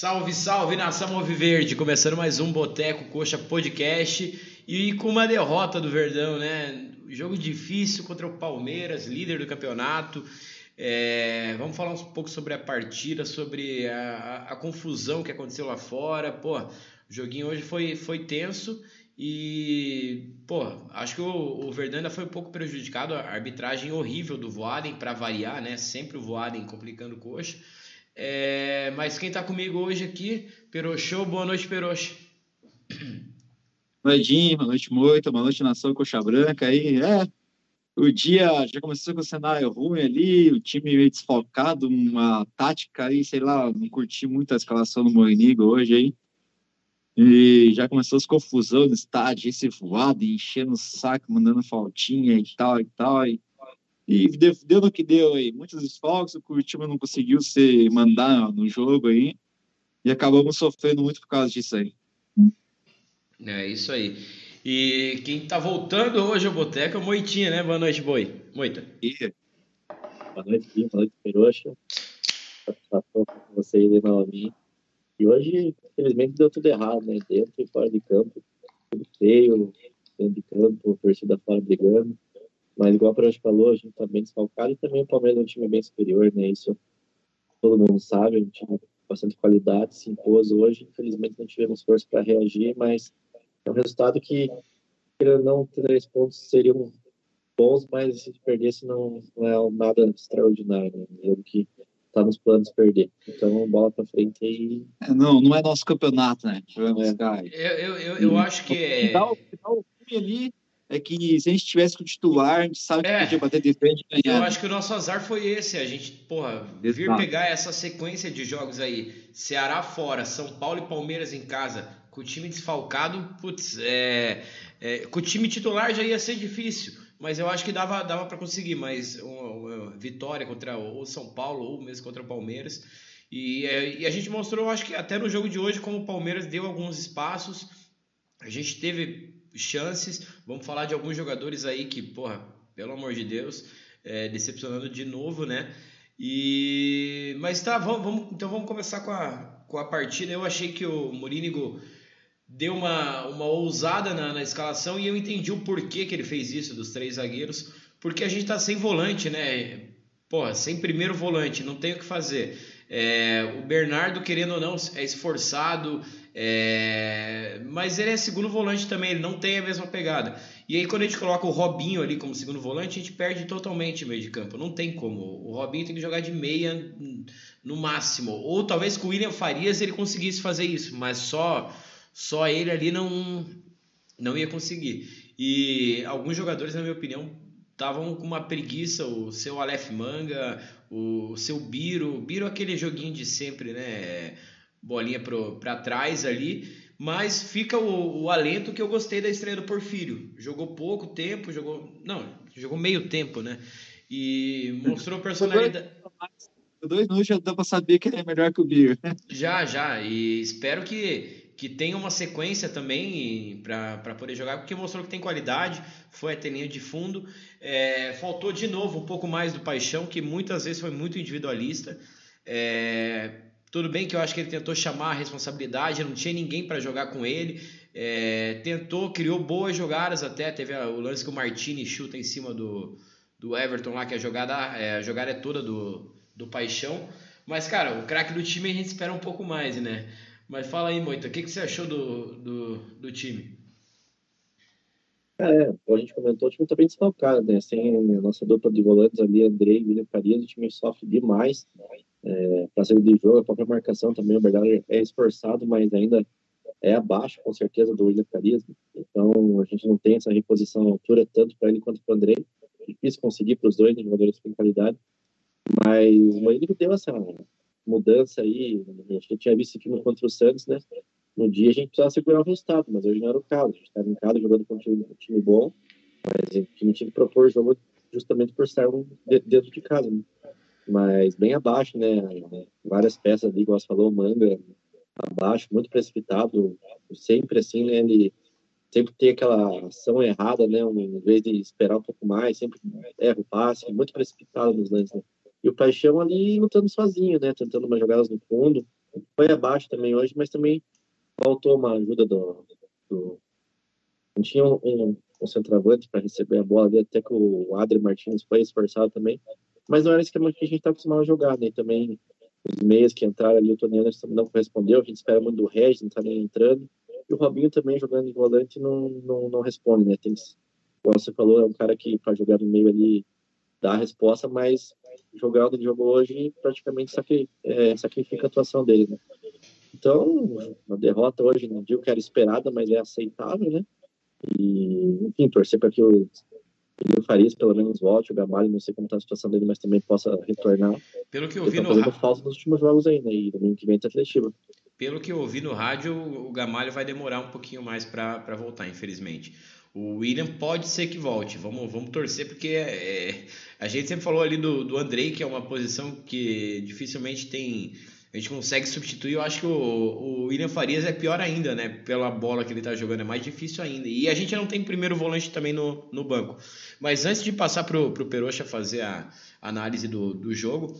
Salve, salve nação Alviverde! Começando mais um Boteco Coxa Podcast e com uma derrota do Verdão, né? Jogo difícil contra o Palmeiras, líder do campeonato. É, vamos falar um pouco sobre a partida, sobre a, a, a, confusão que aconteceu lá fora. Pô, o joguinho hoje foi, foi tenso e, pô, acho que o, o Verdão ainda foi um pouco prejudicado. A arbitragem horrível do Voaden, para variar, né? Sempre o Voaden complicando coxa. É, mas quem está comigo hoje aqui, Peroxô, boa noite, Peroxo. Boa noite, boa noite, Moita, boa noite, Nação Coxa Branca. Aí, é, o dia já começou com o cenário ruim ali, o time meio desfalcado, uma tática aí, sei lá, não curti muito a escalação do Morinigo hoje aí. E já começou as confusões no estádio, esse voado, enchendo o saco, mandando faltinha e tal e tal. E e deu, deu no que deu aí. Muitos desfalques, o Curitiba não conseguiu se mandar no jogo aí. E acabamos sofrendo muito por causa disso aí. É isso aí. E quem tá voltando hoje ao Boteco é o Moitinha, né? Boa noite, Boi. Moita. E... Boa noite, Gui. Boa noite, Peroxa. Satisfação com você aí novamente. E hoje, infelizmente, deu tudo errado, né? Dentro e fora de campo. Tudo feio, dentro de campo, torcida fora brigando. Mas, igual a gente falou, a gente está bem desfalcado e também o Palmeiras é um time bem superior, né? Isso todo mundo sabe, é um time com bastante qualidade, se impôs hoje. Infelizmente, não tivemos força para reagir, mas é um resultado que, não, três pontos seriam bons, mas se perdesse não, não é nada extraordinário, né? É jogo que está nos planos perder. Então, bola para frente aí. É, não, não é nosso campeonato, né? É. Eu, eu, eu, eu acho que é. Dá o time ali é que se a gente tivesse com o titular, a gente sabe que é, podia bater de frente e ganhar. Eu acho que o nosso azar foi esse, a gente, porra, vir Exato. pegar essa sequência de jogos aí, Ceará fora, São Paulo e Palmeiras em casa, com o time desfalcado, putz, é, é, com o time titular já ia ser difícil, mas eu acho que dava, dava para conseguir, mas uma, uma, vitória contra o São Paulo ou mesmo contra o Palmeiras, e, é, e a gente mostrou, acho que até no jogo de hoje, como o Palmeiras deu alguns espaços, a gente teve chances. Vamos falar de alguns jogadores aí que, porra, pelo amor de Deus, é, decepcionando de novo, né? E mas tá, vamos, vamos, então vamos começar com a, com a partida. Eu achei que o Morínigo deu uma, uma ousada na, na escalação e eu entendi o porquê que ele fez isso dos três zagueiros, porque a gente tá sem volante, né? Porra, sem primeiro volante, não tem o que fazer. É, o Bernardo, querendo ou não, é esforçado, é... Mas ele é segundo volante também, ele não tem a mesma pegada. E aí, quando a gente coloca o Robinho ali como segundo volante, a gente perde totalmente o meio de campo. Não tem como. O Robinho tem que jogar de meia no máximo. Ou talvez com o William Farias ele conseguisse fazer isso, mas só, só ele ali não, não ia conseguir. E alguns jogadores, na minha opinião, estavam com uma preguiça. O seu Aleph Manga, o seu Biro. Biro é aquele joguinho de sempre, né? Bolinha para trás ali, mas fica o, o, alento que eu gostei da estreia do Porfírio. Jogou pouco tempo, jogou. Não, jogou meio tempo, né? E mostrou personalidade. Dois minutos já dá para saber que ele é melhor que o Biro. Já, já. E espero que, que tenha uma sequência também para poder jogar, porque mostrou que tem qualidade. Foi até linha de fundo. É, faltou de novo um pouco mais do paixão, que muitas vezes foi muito individualista. É, tudo bem que eu acho que ele tentou chamar a responsabilidade, não tinha ninguém para jogar com ele. É, tentou, criou boas jogadas até. Teve o lance que o Martini chuta em cima do, do Everton lá, que a jogada, é, a jogada é toda do, do Paixão. Mas, cara, o craque do time a gente espera um pouco mais, né? Mas fala aí, Moita, o que, que você achou do, do, do time? É, a gente comentou, o time tá bem desfalcado, né? Sem a nossa dupla de volantes ali, Andrei e William Farias, o time sofre demais. Né? É, para ser de jogo, a própria marcação também, o é esforçado, mas ainda é abaixo, com certeza, do William Farias. Então, a gente não tem essa reposição à altura, tanto para ele quanto para o André. Difícil conseguir para os dois, né, jogadores com qualidade. Mas o Moínigo deu essa mudança aí. A gente tinha visto aqui contra o Santos, né? No dia a gente precisava segurar o resultado, mas hoje não era o caso. A gente estava em casa jogando time, um time bom, mas a gente tinha que propor o jogo justamente por estar dentro de casa. Né? Mas bem abaixo, né? Várias peças ali, igual você falou, manga abaixo, muito precipitado, sempre assim, né? Ele sempre tem aquela ação errada, né? Em vez de esperar um pouco mais, sempre erra o passe, muito precipitado nos lances, né? E o Paixão ali lutando sozinho, né? Tentando umas jogadas no fundo, foi abaixo também hoje, mas também faltou uma ajuda do. do... Não tinha um, um, um centroavante para receber a bola ali, até que o Adri Martins foi esforçado também, mas não era o esquema que a gente está acostumado a jogar, né? Também os meias que entraram ali, o Tony Anderson não correspondeu, a gente espera muito do Regis, não está nem entrando, e o Robinho também jogando de volante não, não, não responde, né? Tem, como você falou, é um cara que para jogar no meio ali dá a resposta, mas jogar o que jogou hoje praticamente é, sacrifica a atuação dele, né? Então, a derrota hoje, não digo que era esperada, mas é aceitável, né? E, enfim, torcer para que o o Farias pelo menos volte, o Gamalho, não sei como está a situação dele, mas também possa retornar. Pelo que eu vi no rádio. falta nos últimos jogos ainda, e domingo que vem tá Atletiba. Pelo que eu ouvi no rádio, o Gamalho vai demorar um pouquinho mais para voltar, infelizmente. O William pode ser que volte, vamos, vamos torcer, porque é, a gente sempre falou ali do, do Andrei, que é uma posição que dificilmente tem a gente consegue substituir. Eu acho que o, o William Farias é pior ainda, né? Pela bola que ele tá jogando, é mais difícil ainda. E a gente não tem primeiro volante também no, no banco. Mas antes de passar pro, pro Peroxa fazer a análise do, do jogo,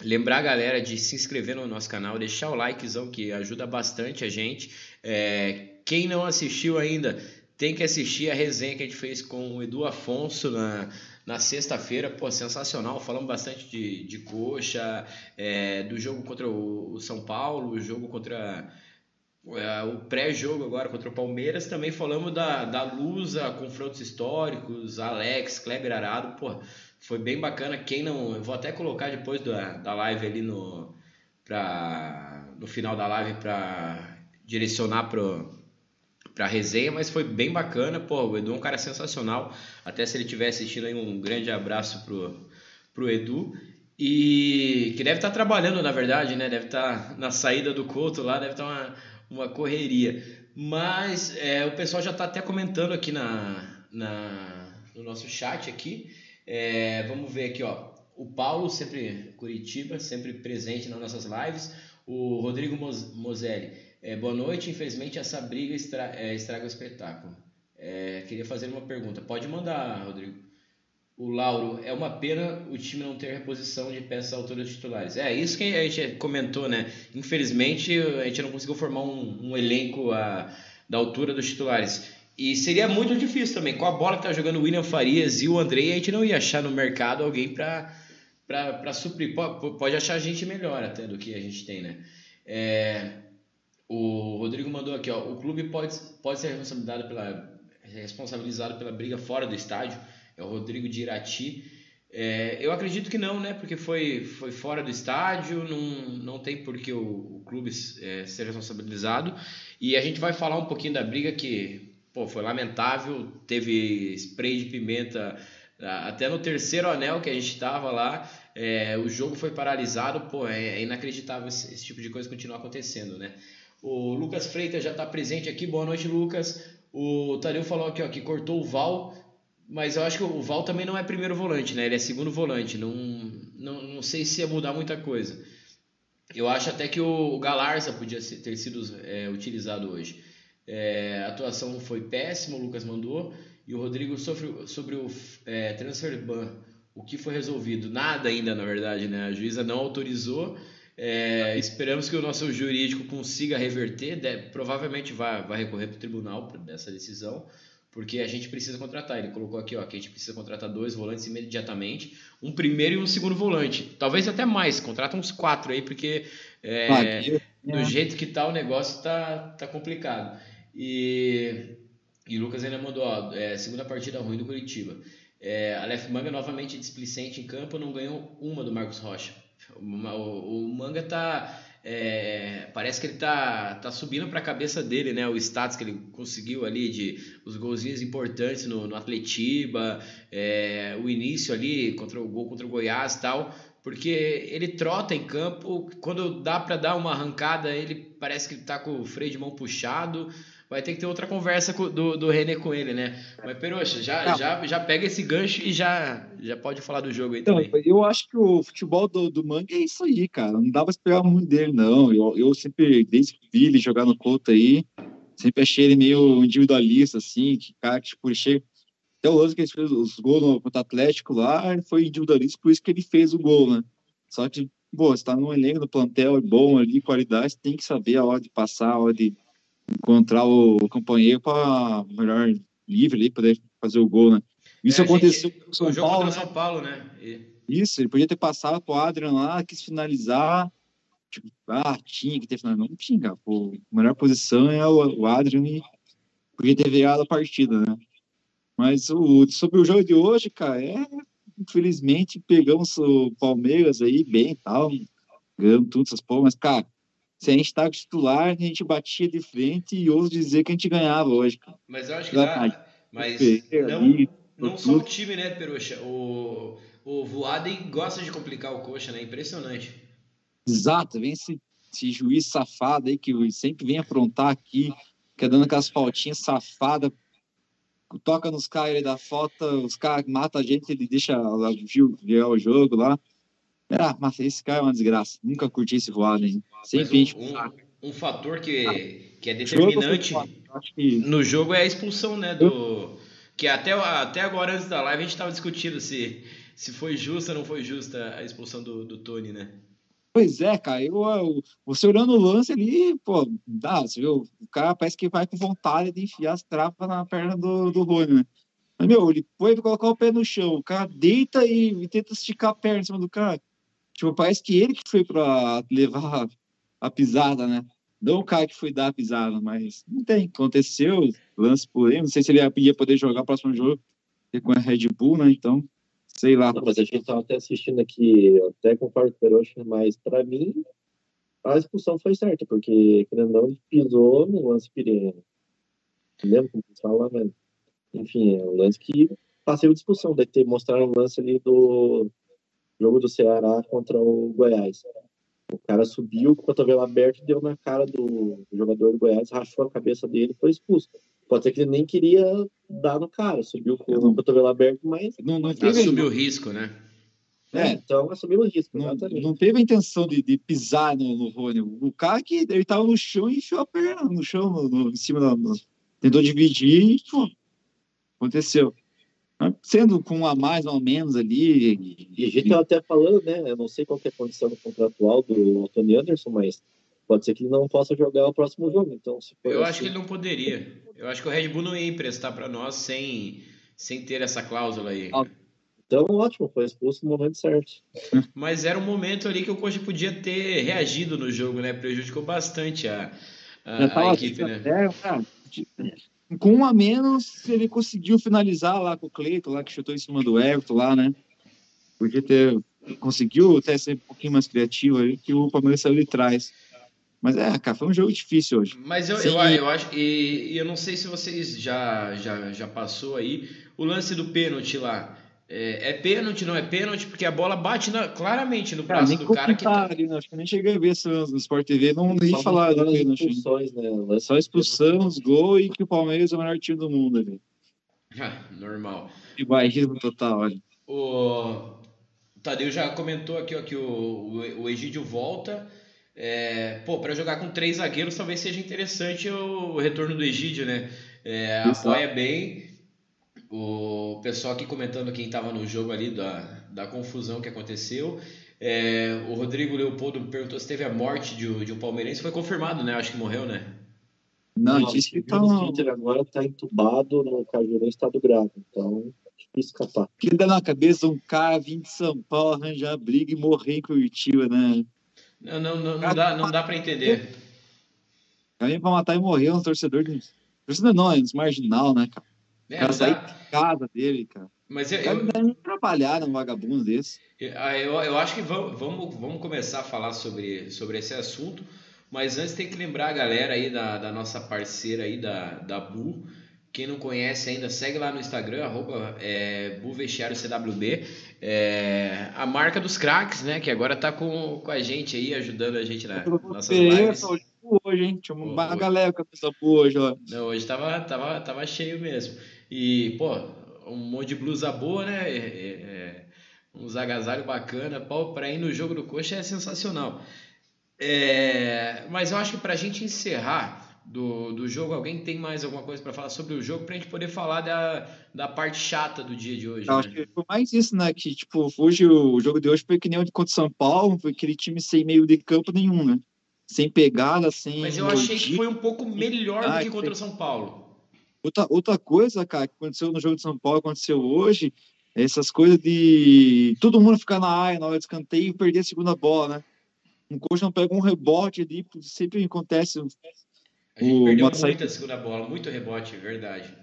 lembrar a galera de se inscrever no nosso canal, deixar o likezão que ajuda bastante a gente. É, quem não assistiu ainda, tem que assistir a resenha que a gente fez com o Edu Afonso na na sexta-feira, pô, sensacional. Falamos bastante de, de coxa, é, do jogo contra o, o, São Paulo, o jogo contra. É, o pré-jogo agora contra o Palmeiras. Também falamos da, da Lusa, confrontos históricos, Alex, Kleber Arado. Pô, foi bem bacana. Quem não. Eu vou até colocar depois da, da live ali no. Pra, no final da live para direcionar pro para resenha, mas foi bem bacana. Pô, o Edu é um cara sensacional. Até se ele estiver assistindo aí, um grande abraço pro, pro Edu. E que deve estar tá trabalhando, na verdade, né? Deve estar tá na saída do Couto lá, deve estar tá uma, uma correria. Mas é, o pessoal já está até comentando aqui na, na, no nosso chat aqui. É, vamos ver aqui, ó. O Paulo, sempre Curitiba, sempre presente nas nossas lives. O Rodrigo Moselli. É, boa noite. Infelizmente, essa briga estra é, estraga o espetáculo. É, queria fazer uma pergunta. Pode mandar, Rodrigo. O Lauro, é uma pena o time não ter reposição de peças dos titulares. É isso que a gente comentou, né? Infelizmente, a gente não conseguiu formar um, um elenco a, da altura dos titulares. E seria muito difícil também. Com a bola que tá jogando o William Farias e o Andrei, a gente não ia achar no mercado alguém para suprir. Pode, pode achar gente melhor até do que a gente tem, né? É, o Rodrigo mandou aqui, ó, o clube pode, pode ser responsabilizado pela, responsabilizado pela briga fora do estádio. É o Rodrigo de Irati. É, eu acredito que não, né? Porque foi, foi fora do estádio, não, não tem por que o, o clube é, ser responsabilizado. E a gente vai falar um pouquinho da briga que pô, foi lamentável, teve spray de pimenta até no terceiro anel que a gente estava lá, é, o jogo foi paralisado, pô, é, é inacreditável esse, esse, tipo de coisa continuar acontecendo, né? O Lucas Freitas já está presente aqui. Boa noite, Lucas. O Tadeu falou aqui ó, que cortou o Val, mas eu acho que o Val também não é primeiro volante, né? Ele é segundo volante. Não, não, não sei se ia mudar muita coisa. Eu acho até que o Galarza podia ter sido é, utilizado hoje. É, a atuação foi péssima, o Lucas mandou. E o Rodrigo sobre, sobre o é, transfer ban, o que foi resolvido? Nada ainda, na verdade, né? A juíza não autorizou. É, esperamos que o nosso jurídico consiga reverter, de, provavelmente vai, vai recorrer para o tribunal dessa decisão, porque a gente precisa contratar. Ele colocou aqui ó, que a gente precisa contratar dois volantes imediatamente, um primeiro e um segundo volante, talvez até mais, contrata uns quatro aí, porque é, do jeito que tá o negócio tá, tá complicado. E, e o Lucas ainda mandou, ó, é, segunda partida ruim do Curitiba. É, Aleph Manga novamente displicente em campo, não ganhou uma do Marcos Rocha. O, o, manga tá. É, parece que ele tá, tá subindo para a cabeça dele, né? O status que ele conseguiu ali de os golzinhos importantes no, no Atletiba, é, o início ali contra o gol contra o Goiás e tal, porque ele trota em campo, quando dá para dar uma arrancada, ele parece que ele tá com o freio de mão puxado vai ter que ter outra conversa do, do René com ele, né? Mas, Peroxa, já, já, já pega esse gancho e já, já pode falar do jogo aí então, também. Eu acho que o futebol do, do Manga é isso aí, cara. Não dá pra esperar muito dele, não. Eu, eu sempre, desde que vi ele jogar no Couto aí, sempre achei ele meio individualista, assim, que cara que tipo, chega. Até o lance que ele fez os gols no, contra o Atlético lá, foi individualista, por isso que ele fez o gol, né? Só que pô, você tá num elenco do plantel bom ali, qualidade, tem que saber a hora de passar, a hora de encontrar o companheiro para melhor livre ali, poder fazer o gol, né? Isso é, aconteceu gente, com o São Paulo. Né? São Paulo, né? E... Isso, ele podia ter passado pro Adrian lá, quis finalizar. Tipo, ah, tinha que ter finalizado. Não tinha, cara. Pô, a melhor posição é o, o Adrian e podia ter virado a partida, né? Mas o, sobre o jogo de hoje, cara, é. Infelizmente, pegamos o Palmeiras aí bem e tal, ganhamos tudo essas porras, mas, cara, se a gente tá com titular, a gente batia de frente e ouso dizer que a gente ganhava hoje, cara. Mas eu acho que dá. Mas não, não só o time, né, Peruxa? O, o Voaden gosta de complicar o coxa, né? Impressionante. Exato, vem esse, esse juiz safado aí que sempre vem aprontar aqui, que dando aquelas faltinhas safadas, toca nos caras, ele dá falta, os caras matam a gente, ele deixa virar o jogo lá. Ah, mas esse cara é uma desgraça. Nunca curti esse Voaden. Sempre um, um, um, fator que, que é determinante jogo, que... no jogo é a expulsão, né? Do, que até, até agora, antes da live, a gente estava discutindo se, se foi justa ou não foi justa a expulsão do, do Tony, né? Pois é, cara. Eu, eu, você olhando o lance ali, pô, dá, você viu? O cara parece que vai com vontade de enfiar as trapas na perna do, do Rony, né? Mas, meu, ele foi colocar o pé no chão, o cara deita e, e tenta esticar a perna em cima do cara. Tipo, parece que ele que foi para levar a pisada, né? Não o cara que foi dar a pisada, mas não tem. Aconteceu, lance por ele. Não sei se ele ia poder jogar o próximo jogo com a Red Bull, né? Então, sei lá. Não, mas a gente tava até assistindo aqui, até concordo com o Peroxa, mas para mim a expulsão foi certa, porque querendo pisou no lance Pirene. Lembra como fala, né? Enfim, é um lance que passei de expulsão. Deve ter mostrado um lance ali do jogo do Ceará contra o Goiás. O cara subiu com o cotovelo aberto, deu na cara do jogador do Goiás, rachou a cabeça dele e foi expulso. Pode ser que ele nem queria dar no cara, subiu com o cotovelo aberto, mas. Não, não teve... Assumiu o risco, né? É, então assumiu o risco, não, não, teve a intenção de, de pisar no, no Rony. O cara que ele tava no chão e enfiou a perna no chão, no, no em cima da. No, tentou dividir e pô, aconteceu sendo com um a mais ou a menos ali. E a gente estava até falando, né? Eu não sei qual é a condição contratual do Tony Anderson, mas pode ser que ele não possa jogar o próximo jogo. Então, eu assim... acho que ele não poderia. Eu acho que o Red Bull não ia emprestar para nós sem, sem ter essa cláusula aí. Ah, então, ótimo, foi expulso no momento certo. Mas era um momento ali que o Coxa podia ter reagido no jogo, né? Prejudicou bastante a, a, a equipe, né? Até, cara, com um a menos, ele conseguiu finalizar lá com o Cleiton, lá que chutou em cima do Everton lá, né? Podia ter. Conseguiu até ser um pouquinho mais criativo ali, que o Palmeiras saiu de trás. Mas é, cara, foi um jogo difícil hoje. Mas eu, eu, eu, acho, e, e, eu não sei se vocês já, já, já passou aí o lance do pênalti lá. É, é, pênalti, não é pênalti, porque a bola bate na, claramente no braço do cara que tá... Ali, acho que nem cheguei a ver isso no Sport TV, não nem Só falar do pênalti. Expulsões, né? Só expulsão, gol e que o Palmeiras é o melhor time do mundo ali. Ah, normal. E bairrismo total, olha. O Tadeu já comentou aqui ó, que o, o, o Egídio volta. É, pô, para jogar com três zagueiros talvez seja interessante o, o retorno do Egídio, né? É, apoia bem o pessoal aqui comentando quem estava no jogo ali da, da confusão que aconteceu. É, o Rodrigo Leopoldo perguntou se teve a morte de, de um palmeirense. Foi confirmado, né? Acho que morreu, né? Não, Não disse que tá... o Inter agora está entubado no Cajuru estado grave. Então, difícil escapar. Que dá na cabeça um cara vir de São Paulo arranjar briga e morrer em Curitiba, né? Não, não, não, não dá, não dá para entender. Alguém para matar e morrer um torcedor de... Torcedor não, é marginal, né, cara? É, cara sair de casa dele, cara. Mas eu, eu, eu... trabalhar num vagabundo desse. Ah, eu, eu acho que vamos, vamos, vamos começar a falar sobre, sobre esse assunto, mas antes tem que lembrar a galera aí da, da nossa parceira aí da, da Bu. Quem não conhece ainda, segue lá no Instagram, arroba é, CWB. É, a marca dos craques, né? Que agora tá com, com a gente aí, ajudando a gente na nossas lives hoje, hein? Tinha uma hoje. galera com a pessoa boa hoje, ó. Não, hoje tava, tava, tava cheio mesmo. E, pô, um monte de blusa boa, né? É, é, é uns agasalhos bacana. Pô, pra ir no jogo do Coxa é sensacional. É, mas eu acho que pra gente encerrar, do, do jogo. Alguém tem mais alguma coisa para falar sobre o jogo para a gente poder falar da, da parte chata do dia de hoje? Eu né? acho que foi mais isso, né? Que, tipo, hoje o jogo de hoje foi que nem o de contra o São Paulo, foi aquele time sem meio de campo nenhum, né? Sem pegada, sem. Mas eu achei que foi um pouco melhor do que contra o São Paulo. Outra, outra coisa, cara, que aconteceu no jogo de São Paulo, aconteceu hoje, essas coisas de todo mundo ficar na área na hora de escanteio e perder a segunda bola, né? Um coach não pega um rebote ali, sempre acontece. A gente o perdeu muito a segunda bola, muito rebote, verdade.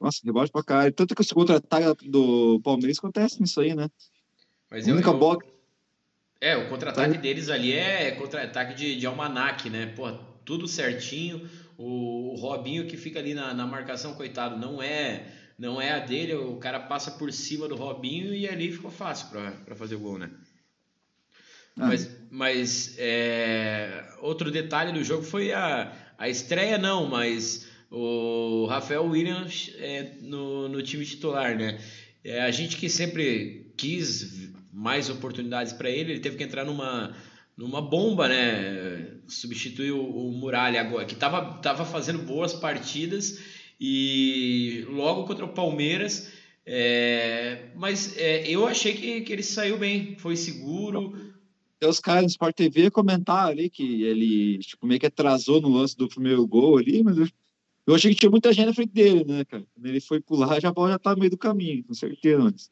Nossa, rebote pra caralho. Tanto que o contra-ataque do Palmeiras acontece nisso aí, né? Mas a única eu, bola. É, o contra-ataque deles ali é contra-ataque de, de almanac, né? Pô, tudo certinho. O, o Robinho que fica ali na, na marcação, coitado, não é não é a dele, o cara passa por cima do Robinho e ali ficou fácil para fazer o gol, né? Ah. Mas, mas é, outro detalhe do jogo foi a, a estreia, não, mas o Rafael Williams é, no, no time titular, né? É, a gente que sempre quis mais oportunidades para ele, ele teve que entrar numa, numa bomba, né? Substituiu o, o Muralha agora, que estava tava fazendo boas partidas e logo contra o Palmeiras. É, mas é, eu achei que, que ele saiu bem, foi seguro. Os caras do Sport TV comentaram ali que ele tipo, meio que atrasou no lance do primeiro gol ali, mas eu, eu achei que tinha muita gente na frente dele, né, cara? Quando ele foi pular, já a bola já tá no meio do caminho, com certeza. Mas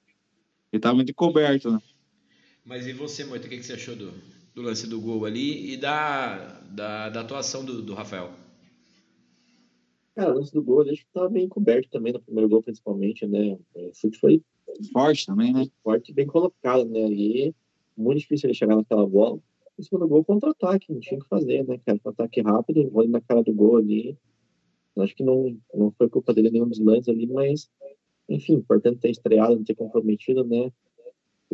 ele tava muito encoberto, né? Mas e você, Moita, o que, que você achou do, do lance do gol ali e da, da, da atuação do, do Rafael? Cara, o lance do gol, acho que tava bem coberto também no primeiro gol, principalmente, né? O chute foi forte também, né? Forte bem colocado, né? E muito difícil ele chegar naquela bola. O segundo gol, contra-ataque, não tinha o que fazer, né, cara? Contra-ataque rápido, olho na cara do gol ali. Acho que não, não foi culpa dele nenhum dos lances ali, mas, enfim, importante ter estreado, não ter comprometido, né?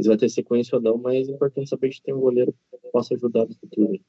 Se vai ter sequência ou não, mas é importante saber que tem um goleiro que possa ajudar no futuro.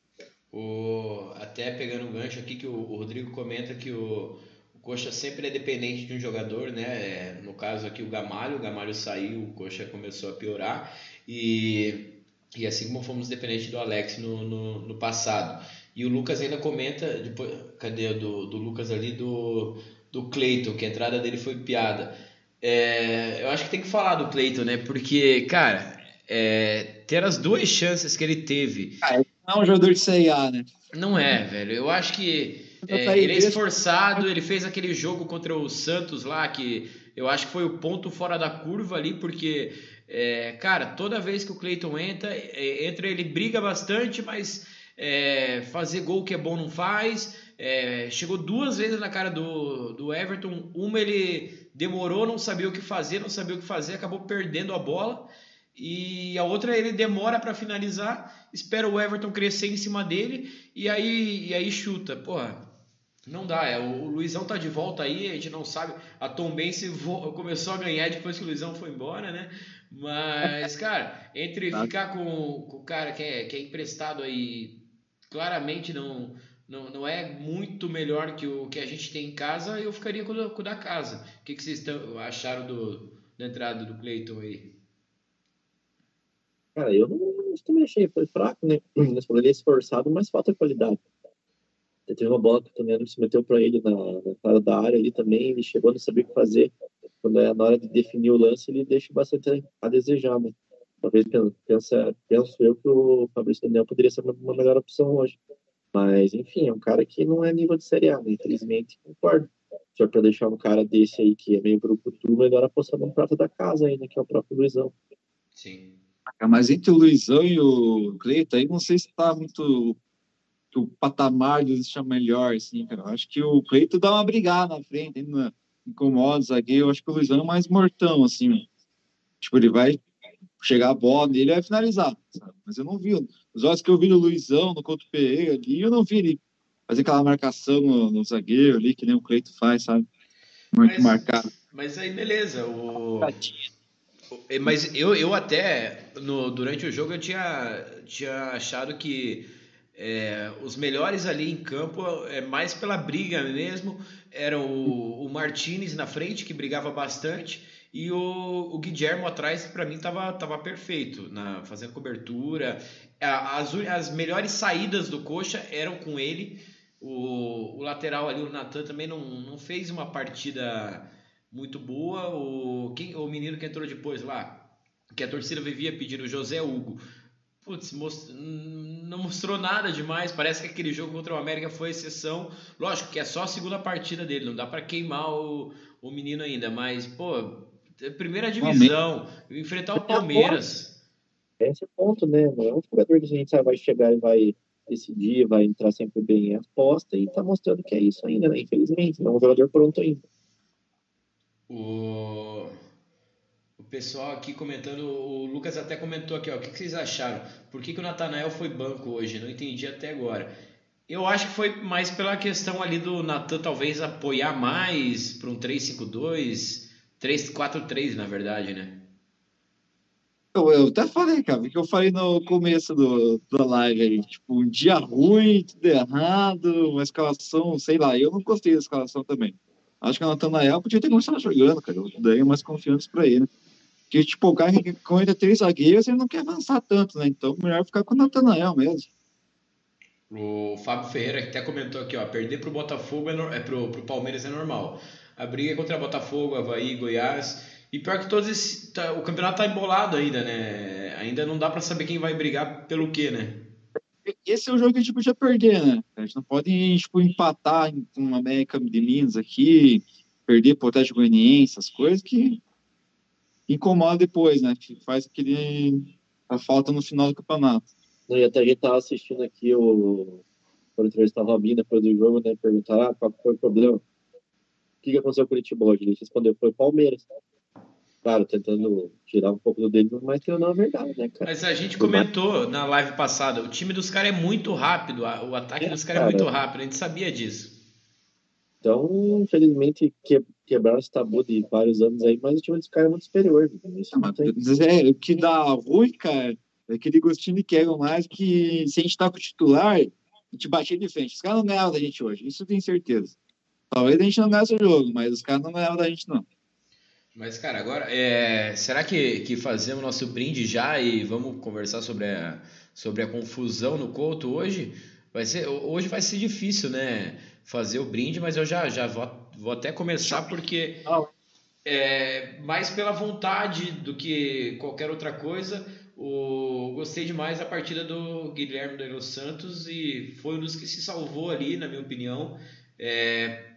O, até pegando um gancho aqui que o, o Rodrigo comenta que o, o, Coxa sempre é dependente de um jogador, né? É, no caso aqui o Gamalho, o Gamalho saiu, o Coxa começou a piorar e, e assim como fomos dependentes do Alex no, no, no passado. E o Lucas ainda comenta, depois, cadê do, do Lucas ali, do, do Cleiton, que a entrada dele foi piada. É, eu acho que tem que falar do Cleiton, né? Porque, cara, é, ter as duas chances que ele teve. Ah, não é um jogador de CIA, né? Não é, velho. Eu acho que é, ele é esforçado, ele fez aquele jogo contra o Santos lá, que eu acho que foi o ponto fora da curva ali, porque, é, cara, toda vez que o Cleiton entra, é, entra ele briga bastante, mas é, fazer gol que é bom não faz. É, chegou duas vezes na cara do, do Everton, uma ele demorou, não sabia o que fazer, não sabia o que fazer, acabou perdendo a bola e a outra ele demora para finalizar, espera o Everton crescer em cima dele e aí, e aí chuta. Porra, não dá. É, o Luizão tá de volta aí, a gente não sabe. A Tom Bense começou a ganhar depois que o Luizão foi embora, né? Mas, cara, entre ficar com, com o cara que é, que é emprestado aí, claramente não, não, não é muito melhor que o que a gente tem em casa, eu ficaria com o, com o da casa. O que, que vocês acharam do, da entrada do Cleiton aí? Cara, eu não, eu também achei, foi fraco, né? Ele é esforçado, mas falta qualidade. Teve uma bola que o Tonelo se meteu para ele na, na cara da área ali também, ele chegou, não sabia o que fazer. Quando é na hora de definir o lance, ele deixa bastante a desejar, né? Talvez pensa, penso eu que o Fabrício Daniel poderia ser uma melhor opção hoje. Mas, enfim, é um cara que não é nível de Série A, né? Infelizmente, concordo. Só para deixar um cara desse aí que é meio grupo tudo, melhor apostar no prato da casa né? Que é o próprio Luizão. Sim. Mas entre o Luizão e o Cleiton, aí não sei se tá muito. que o patamar deles está melhor, assim, cara. Eu acho que o Cleiton dá uma brigada na frente, ainda incomoda o zagueiro. Eu acho que o Luizão é mais mortão, assim. Tipo, ele vai chegar a bola nele e vai finalizar, sabe? Mas eu não vi. Os olhos que eu vi no Luizão, no Couto Pereira ali, eu não vi ele fazer aquela marcação no, no zagueiro ali, que nem o Cleiton faz, sabe? Muito mas, marcado. Mas aí, beleza. O... É, mas eu, eu até, no, durante o jogo, eu tinha, tinha achado que é, os melhores ali em campo, é mais pela briga mesmo, eram o, o Martinez na frente, que brigava bastante, e o, o Guilherme atrás, para mim, estava tava perfeito, na, fazendo cobertura. As, as melhores saídas do Coxa eram com ele. O, o lateral ali, o Natan, também não, não fez uma partida muito boa. O, quem, o menino que entrou depois lá, que a torcida vivia pedindo, José Hugo. Putz, most... não mostrou nada demais. Parece que aquele jogo contra o América foi exceção. Lógico que é só a segunda partida dele, não dá para queimar o, o menino ainda. Mas, pô, primeira divisão, enfrentar o Palmeiras. Esse é o ponto, né? Não é um jogador que a gente vai chegar e vai decidir, vai entrar sempre bem em aposta e tá mostrando que é isso ainda, né? Infelizmente, não é um jogador pronto ainda. O, o pessoal aqui comentando, o Lucas até comentou aqui, ó, o que, que vocês acharam? Por que, que o Natanael foi banco hoje? Não entendi até agora. Eu acho que foi mais pela questão ali do Natan talvez apoiar mais para um 3-5-2, 3-4-3 na verdade, né? Eu, eu até falei, cara, porque eu falei no começo do, da live aí, tipo, um dia ruim, tudo errado, uma escalação, sei lá, eu não gostei da escalação também. Acho que o Natanael podia ter começado jogando, cara. Eu daria mais confiança para ele. Porque, tipo, o cara que ainda três zagueiros, ele não quer avançar tanto, né? Então, melhor ficar com o Natanael mesmo. O Fábio Ferreira até comentou aqui, ó, perder pro Botafogo é, no... é pro, pro Palmeiras é normal. A briga é contra Botafogo, Havaí, Goiás. E pior que todos esse, tá, o campeonato tá embolado ainda, né? Ainda não dá para saber quem vai brigar pelo quê, né? esse é o jogo que a gente podia perder, né? A gente não pode tipo, empatar com uma América de Minas aqui, perder pro Atlético Goianiense, essas coisas que incomoda depois, né? Que faz aquele a falta no final do campeonato. E até a gente tava assistindo aqui o quando entrevistar o Robinho depois do jogo, né? Perguntar ah, qual foi o problema. O que, que aconteceu com o Curitiba hoje? Ele respondeu, foi Palmeiras claro, tentando tirar um pouco do dele, mas que não é verdade, né, cara? Mas a gente comentou na live passada, o time dos caras é muito rápido, o ataque é, dos caras cara, é muito rápido, a gente sabia disso. Então, infelizmente, que, quebraram esse tabu de vários anos aí, mas o time dos caras é muito superior. Isso não, tem... é, o que dá ruim, cara, é aquele gostinho de quero mais que se a gente tá com o titular, a gente batia de frente. Os caras não ganhavam da gente hoje, isso eu tenho certeza. Talvez a gente não ganhasse o jogo, mas os caras não ganhavam da gente, não. Mas, cara, agora, é, será que, que fazemos nosso brinde já e vamos conversar sobre a, sobre a confusão no Couto hoje? Vai ser, hoje vai ser difícil, né? Fazer o brinde, mas eu já, já vou, vou até começar porque é, mais pela vontade do que qualquer outra coisa. O, gostei demais da partida do Guilherme dos Santos e foi um dos que se salvou ali, na minha opinião. É,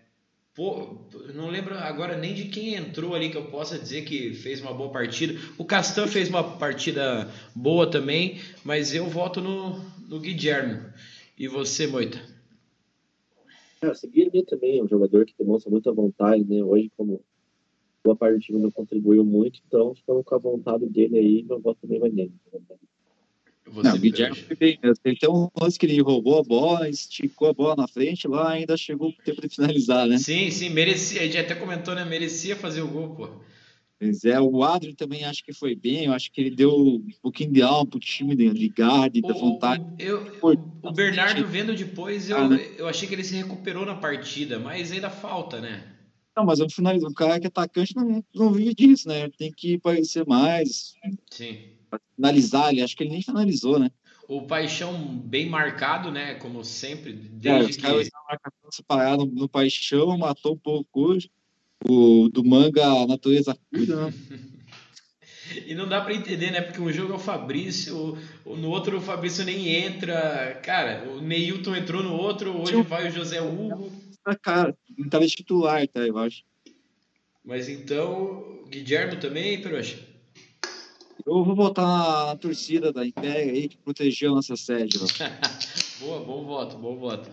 Pô, não lembro agora nem de quem entrou ali que eu possa dizer que fez uma boa partida. O Castan fez uma partida boa também, mas eu voto no, no Guilherme. E você, Moita? É, o Guilherme também é um jogador que demonstra muita vontade, né? Hoje, como boa parte do time não contribuiu muito, então ficamos com a vontade dele aí, meu voto também vai nele. Você não, o Guilherme foi bem mesmo. Tem um lance que ele roubou a bola, esticou a bola na frente, lá ainda chegou o tempo de finalizar, né? Sim, sim, merecia. A gente até comentou, né? Merecia fazer o gol, pô. Pois é, o Adriano também acho que foi bem, eu acho que ele deu um pouquinho de alma pro time de ligar, de dar vontade. Eu, o, o Bernardo vendo depois, eu, ah, né? eu achei que ele se recuperou na partida, mas ainda falta, né? Não, mas o, finalizador, o cara que é atacante não, não vive disso, né? Tem que parecer mais. Sim finalizar, ele acho que ele nem finalizou, né? O Paixão bem marcado, né? Como sempre, desde é, os que... marcação separado no Paixão, matou um pouco o do manga a natureza cuida, né? e não dá para entender, né? Porque um jogo é o Fabrício, no outro o Fabrício nem entra. Cara, o Neilton entrou no outro, hoje Sim. vai o José Hugo. Ah, cara, não tava titular, tá? Eu acho. Mas então, Guilherme também, Peroxa? Eu vou votar na torcida da Império aí que protegeu a nossa sede. Boa, bom voto, bom voto.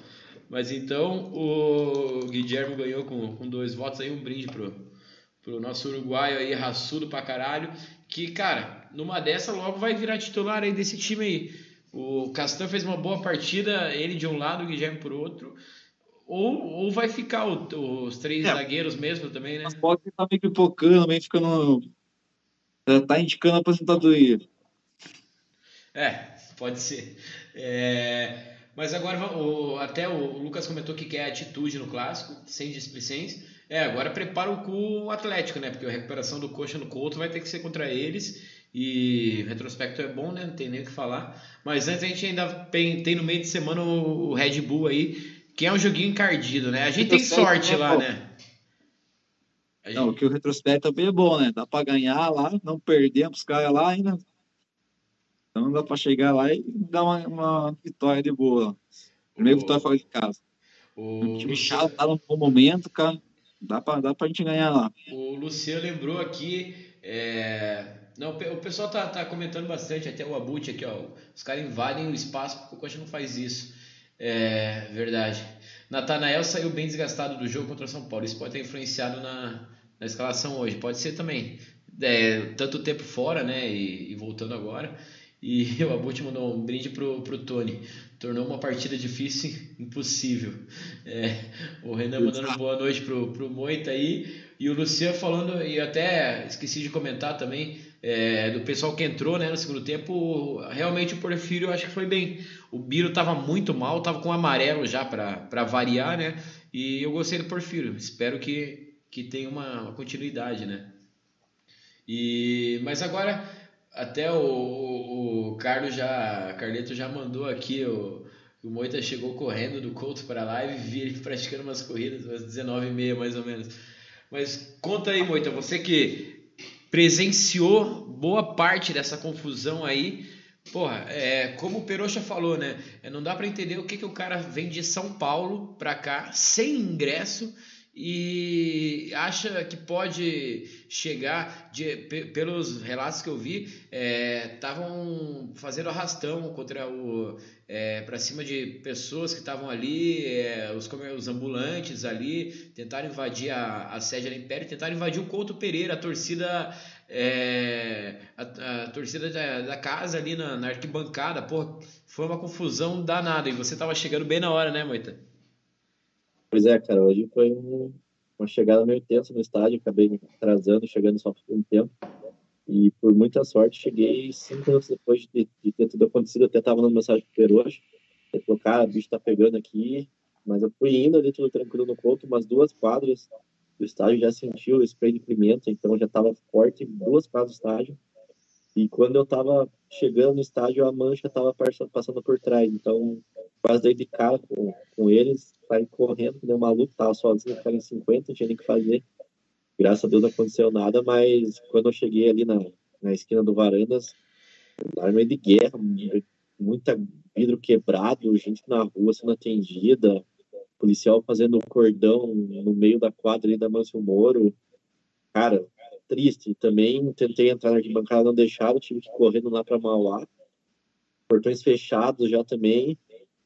Mas então o Guilherme ganhou com, com dois votos aí, um brinde pro, pro nosso uruguaio aí, raçudo pra caralho. Que, cara, numa dessa logo vai virar titular aí desse time aí. O Castan fez uma boa partida, ele de um lado, o Guilherme por outro. Ou, ou vai ficar o, os três é, zagueiros mesmo também, né? Pode ficar meio pipocando, meio ficando tá indicando a aposentadoria. É, pode ser. É, mas agora, o, até o Lucas comentou que quer atitude no clássico, sem displicência. É, agora prepara o cu o Atlético, né? Porque a recuperação do coxa no Couto vai ter que ser contra eles. E retrospecto é bom, né? Não tem nem o que falar. Mas antes a gente ainda tem, tem no meio de semana o, o Red Bull aí, que é um joguinho encardido, né? A gente tem sorte lá, né? Gente... Não, que o retrospecto também é bom, né? Dá para ganhar lá, não perdemos os caras lá ainda. Então dá para chegar lá e dar uma, uma vitória de boa. Primeiro o... vitória fora de casa. O, o time chato tá num bom momento, cara. Dá para dá pra gente ganhar lá. O Luciano lembrou aqui. É... Não, o pessoal tá, tá comentando bastante, até o Abut aqui, ó. Os caras invadem o espaço porque o Coxa não faz isso. É verdade. Natanael saiu bem desgastado do jogo contra o São Paulo. Isso pode ter influenciado na, na escalação hoje. Pode ser também. É, tanto tempo fora, né? E, e voltando agora. E o Abut mandou um brinde pro, pro Tony. Tornou uma partida difícil impossível. É, o Renan mandando boa noite pro, pro Moita aí. E o Luciano falando, e até esqueci de comentar também, é, do pessoal que entrou né, no segundo tempo, realmente o Porfírio eu acho que foi bem. O Biro estava muito mal, estava com amarelo já para variar, né? E eu gostei do Porfírio. Espero que, que tenha uma, uma continuidade, né? E, mas agora, até o, o, o Carlos já, Carleto já mandou aqui, o, o Moita chegou correndo do Couto para a live e vi ele praticando umas corridas, umas 19h30 mais ou menos. Mas conta aí, Moita, você que presenciou boa parte dessa confusão aí. Porra, é, como o Peroxa falou, né? É, não dá para entender o que, que o cara vem de São Paulo para cá sem ingresso e acha que pode chegar de, pelos relatos que eu vi estavam é, fazendo arrastão contra o é, para cima de pessoas que estavam ali é, os, os ambulantes ali tentaram invadir a, a sede da Império tentaram invadir o Couto Pereira a torcida é, a, a, torcida da, da, casa ali na, na arquibancada. Pô, foi uma confusão danada e você estava chegando bem na hora né Moita Pois é, cara, hoje foi um, uma chegada meio tensa no estádio, acabei me atrasando, chegando só por um tempo. E por muita sorte, cheguei cinco minutos depois de, de ter tudo acontecido. Até estava mandando mensagem pro Peru hoje. Ele falou, cara, o bicho tá pegando aqui. Mas eu fui indo ali tudo tranquilo no ponto, umas duas quadras do estádio já sentiu o spray de pimenta, então já estava forte duas quadras do estádio. E quando eu estava chegando no estádio, a mancha estava passando por trás. Então, quase dei de cara com, com eles, saí correndo, deu maluco, tava sozinho, ficava em 50, não tinha nem que fazer. Graças a Deus não aconteceu nada, mas quando eu cheguei ali na, na esquina do Varandas, arma de guerra, muita vidro quebrado, gente na rua sendo atendida, policial fazendo cordão no meio da quadra ali da Mâncio Moro. Cara, triste. Também tentei entrar na arquibancada, não deixaram, tive que correndo lá para Mauá. Portões fechados já também.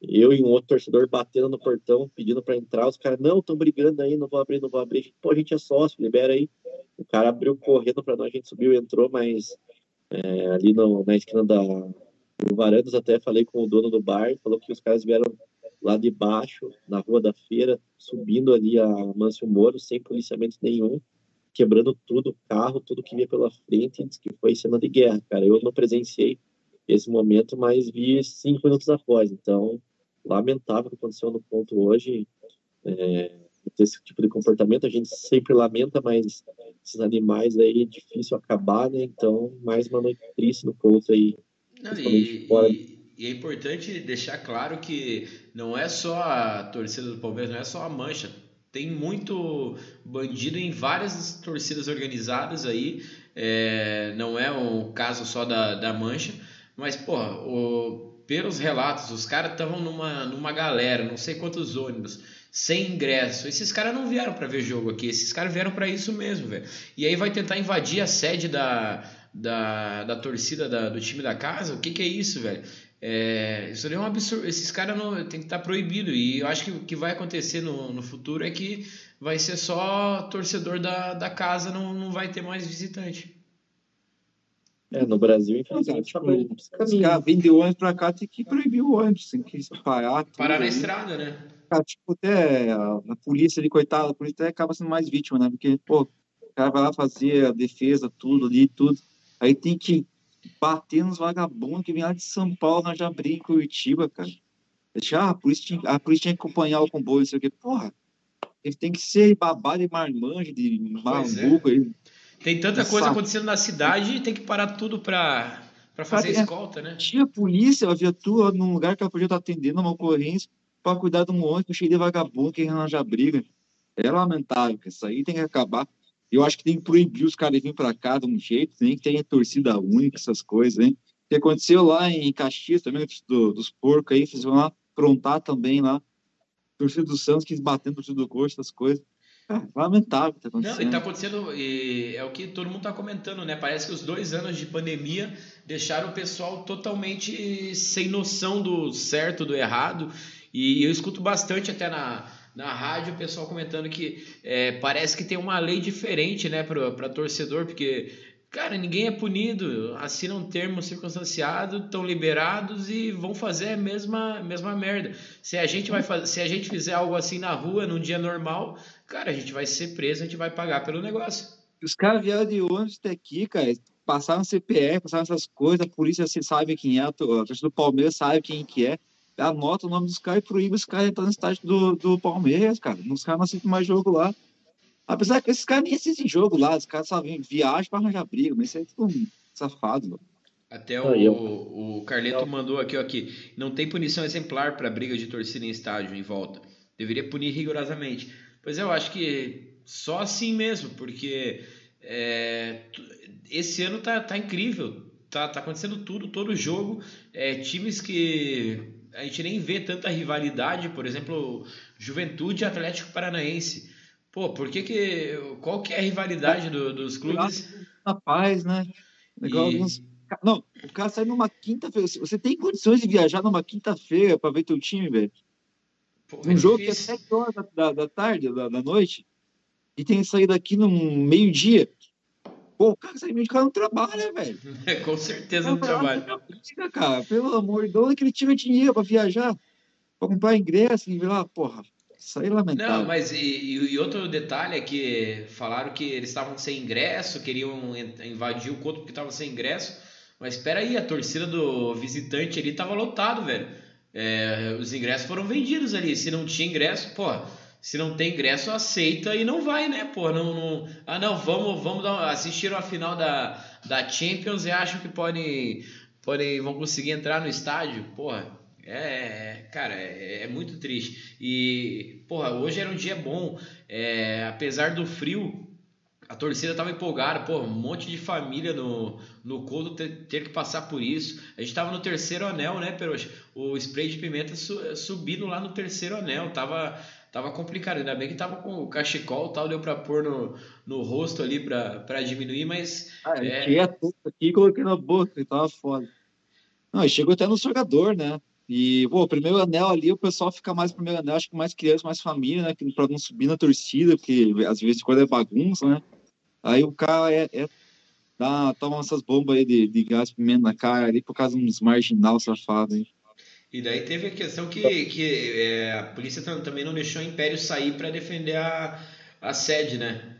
Eu e um outro torcedor batendo no portão, pedindo para entrar. Os caras, não, estão brigando aí, não vou abrir, não vou abrir. Pô, a gente é sócio, libera aí. O cara abriu correndo para nós, a gente subiu e entrou, mas é, ali no, na esquina da, do Varandas, até falei com o dono do bar, falou que os caras vieram lá de baixo, na rua da feira, subindo ali a Mâncio Moro, sem policiamento nenhum quebrando tudo, carro, tudo que via pela frente, diz que foi cena de guerra, cara. Eu não presenciei esse momento, mas vi cinco minutos após. Então, lamentável o que aconteceu no ponto hoje. É, esse tipo de comportamento a gente sempre lamenta, mas esses animais aí é difícil acabar, né? Então, mais uma noite triste no ponto aí. Não, e, fora... e, e, é importante deixar claro que não é só a torcida do Palmeiras, não é só a mancha tem muito bandido em várias torcidas organizadas aí. É, não é o caso só da, da Mancha, mas, porra, o, pelos relatos, os caras estavam numa, numa galera, não sei quantos ônibus, sem ingresso. Esses caras não vieram para ver jogo aqui, esses caras vieram para isso mesmo, velho. E aí vai tentar invadir a sede da, da, da torcida da, do time da casa? O que, que é isso, velho? É, isso é um absurdo. Esses caras não tem que estar tá proibido. E eu acho que o que vai acontecer no, no futuro é que vai ser só torcedor da, da casa, não, não vai ter mais visitante. É, no Brasil, infelizmente. Tipo, os caras vendem ônibus pra cá, tem que proibir o ônibus, tem que parar. Parar na estrada, né? Cara, tipo, até a, a polícia ali, coitada, a polícia até acaba sendo mais vítima, né? Porque, pô, o cara vai lá fazer a defesa, tudo ali, tudo. Aí tem que bater nos vagabundos que vem lá de São Paulo, nós já abrimos em Curitiba, cara. Ah, a polícia, tinha, a polícia tinha que acompanhar o comboio, não sei o quê. Porra, ele tem que ser babado de marmanjo, de maluco. É. Tem tanta coisa acontecendo na cidade e tem que parar tudo pra fazer cara, escolta, né? Tinha polícia, a viatura num lugar que ela podia estar atendendo uma ocorrência. para cuidar de um ônibus cheio de vagabundo que arranja briga. É lamentável, isso aí tem que acabar. Eu acho que tem que proibir os caras de vir para cá de um jeito, nem que tenha torcida única, essas coisas, hein? O que aconteceu lá em Caxias também, do, dos porcos aí, fizeram lá, aprontar também lá. Torcida do Santos quis bater no torcida do Coxa, essas coisas. Lamentável tá acontecendo. Não, e tá acontecendo, e é o que todo mundo tá comentando, né? Parece que os dois anos de pandemia deixaram o pessoal totalmente sem noção do certo, do errado. E eu escuto bastante até na, na rádio o pessoal comentando que é, parece que tem uma lei diferente, né, para torcedor, porque Cara, ninguém é punido, assinam um termo circunstanciado, estão liberados e vão fazer a mesma, mesma merda. Se a gente vai fazer, se a gente fizer algo assim na rua num dia normal, cara, a gente vai ser preso, a gente vai pagar pelo negócio. Os caras vieram de ônibus até aqui, cara, passaram CPR, passaram essas coisas, a polícia você sabe quem é, a torcida do Palmeiras sabe quem que é, anota o nome dos caras e proíbe os caras entrar no estádio do, do Palmeiras, cara. Os caras não aceitam mais jogo lá. Apesar que esses caras nem assistem jogo lá, os caras só viajam para arranjar briga, mas isso aí é tudo um safado, mano. Até o, o Carleto mandou aqui, ó, aqui. Não tem punição exemplar para briga de torcida em estádio em volta. Deveria punir rigorosamente. Pois é, eu acho que só assim mesmo, porque é, esse ano tá, tá incrível. Tá, tá acontecendo tudo, todo jogo. É, times que a gente nem vê tanta rivalidade, por exemplo, Juventude Atlético Paranaense. Pô, por que que... Qual que é a rivalidade do, dos clubes? Na paz, né? Legal, e... alguns... Não, o cara sai numa quinta-feira. Você tem condições de viajar numa quinta-feira para ver teu time, velho? Um é jogo difícil. que é 7 horas da, da, tarde, da, da, noite, e tem que sair daqui no meio-dia. Pô, o cara sai meio de casa não trabalha, velho. É, com certeza não, não trabalha. Cara, pelo amor de Deus, que ele tira dinheiro para viajar? Para comprar ingresso e ver lá, porra. Isso aí é lamentável. Não, mas e, e, outro detalhe é que falaram que eles estavam sem ingresso, queriam invadir o couto porque estavam sem ingresso. Mas espera aí, a torcida do visitante ali tava lotado, velho. É, os ingressos foram vendidos ali. Se não tinha ingresso, pô, se não tem ingresso, aceita e não vai, né? Pô, não, não... ah, não, vamos, vamos dar, assistiram a final da, da Champions e acham que podem, podem, vão conseguir entrar no estádio, porra. É, cara, é, é, muito triste. E, porra, hoje era um dia bom. É, apesar do frio, a torcida tava empolgada. Pô, um monte de família no, no Codo ter, ter que passar por isso. A gente tava no terceiro anel, né, Peroxa? O spray de pimenta su, subindo lá no terceiro anel. Tava, tava complicado. Ainda bem que tava com o cachecol tal, deu pra pôr no, no rosto ali pra, pra diminuir, mas. Ah, é... é tudo aqui e coloquei na boca, e tava foda. Não, chegou até no jogador, né? E, pô, o primeiro anel ali, o pessoal fica mais no primeiro anel, acho que mais criança, mais família, né? Pra não subir na torcida, porque às vezes quando é bagunça, né? Aí o cara é, é dá, toma essas bombas aí de, de gás pimenta na cara ali por causa de uns marginal safados aí. E daí teve a questão que, que é, a polícia também não deixou o Império sair para defender a, a sede, né?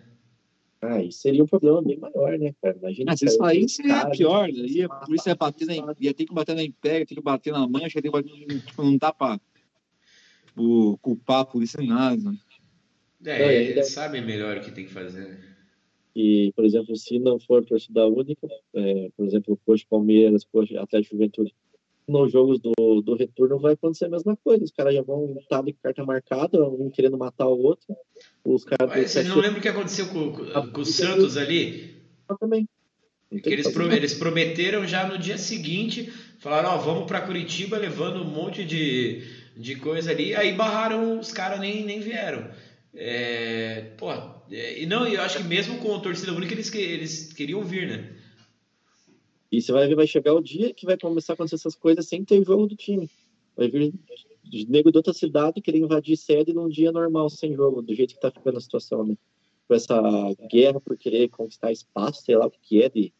Ah, isso seria um problema bem maior, né, cara? Imagina. Mas isso aí seria pior. Aí a polícia ia, bater na, ia ter que bater na Império, ter que bater na mancha, ter que bater, tipo, não dá pra tipo, culpar a polícia em nada. Né? É, eles sabem melhor o que tem que fazer. Né? E, por exemplo, se não for torcida única, é, por exemplo, Coxa Palmeiras, Coxa Atlético Juventude, nos jogos do, do retorno vai acontecer a mesma coisa. Os caras já vão estar de carta marcada, um querendo matar o outro. Os caras. Você não lembra o que aconteceu com, com, com o Santos ali? Eu também. Que eles, eles prometeram já no dia seguinte, falaram, ó, vamos para Curitiba levando um monte de, de coisa ali, aí barraram, os caras nem, nem vieram. É, pô, é, e não, eu acho que mesmo com a torcida única eles, eles queriam vir, né? E você vai ver, vai chegar o dia que vai começar a acontecer essas coisas sem ter jogo do time. Vai vir nego de outra cidade querer invadir sede num dia normal, sem jogo, do jeito que tá ficando a situação, né? Com essa guerra por querer conquistar espaço, sei lá o que é, de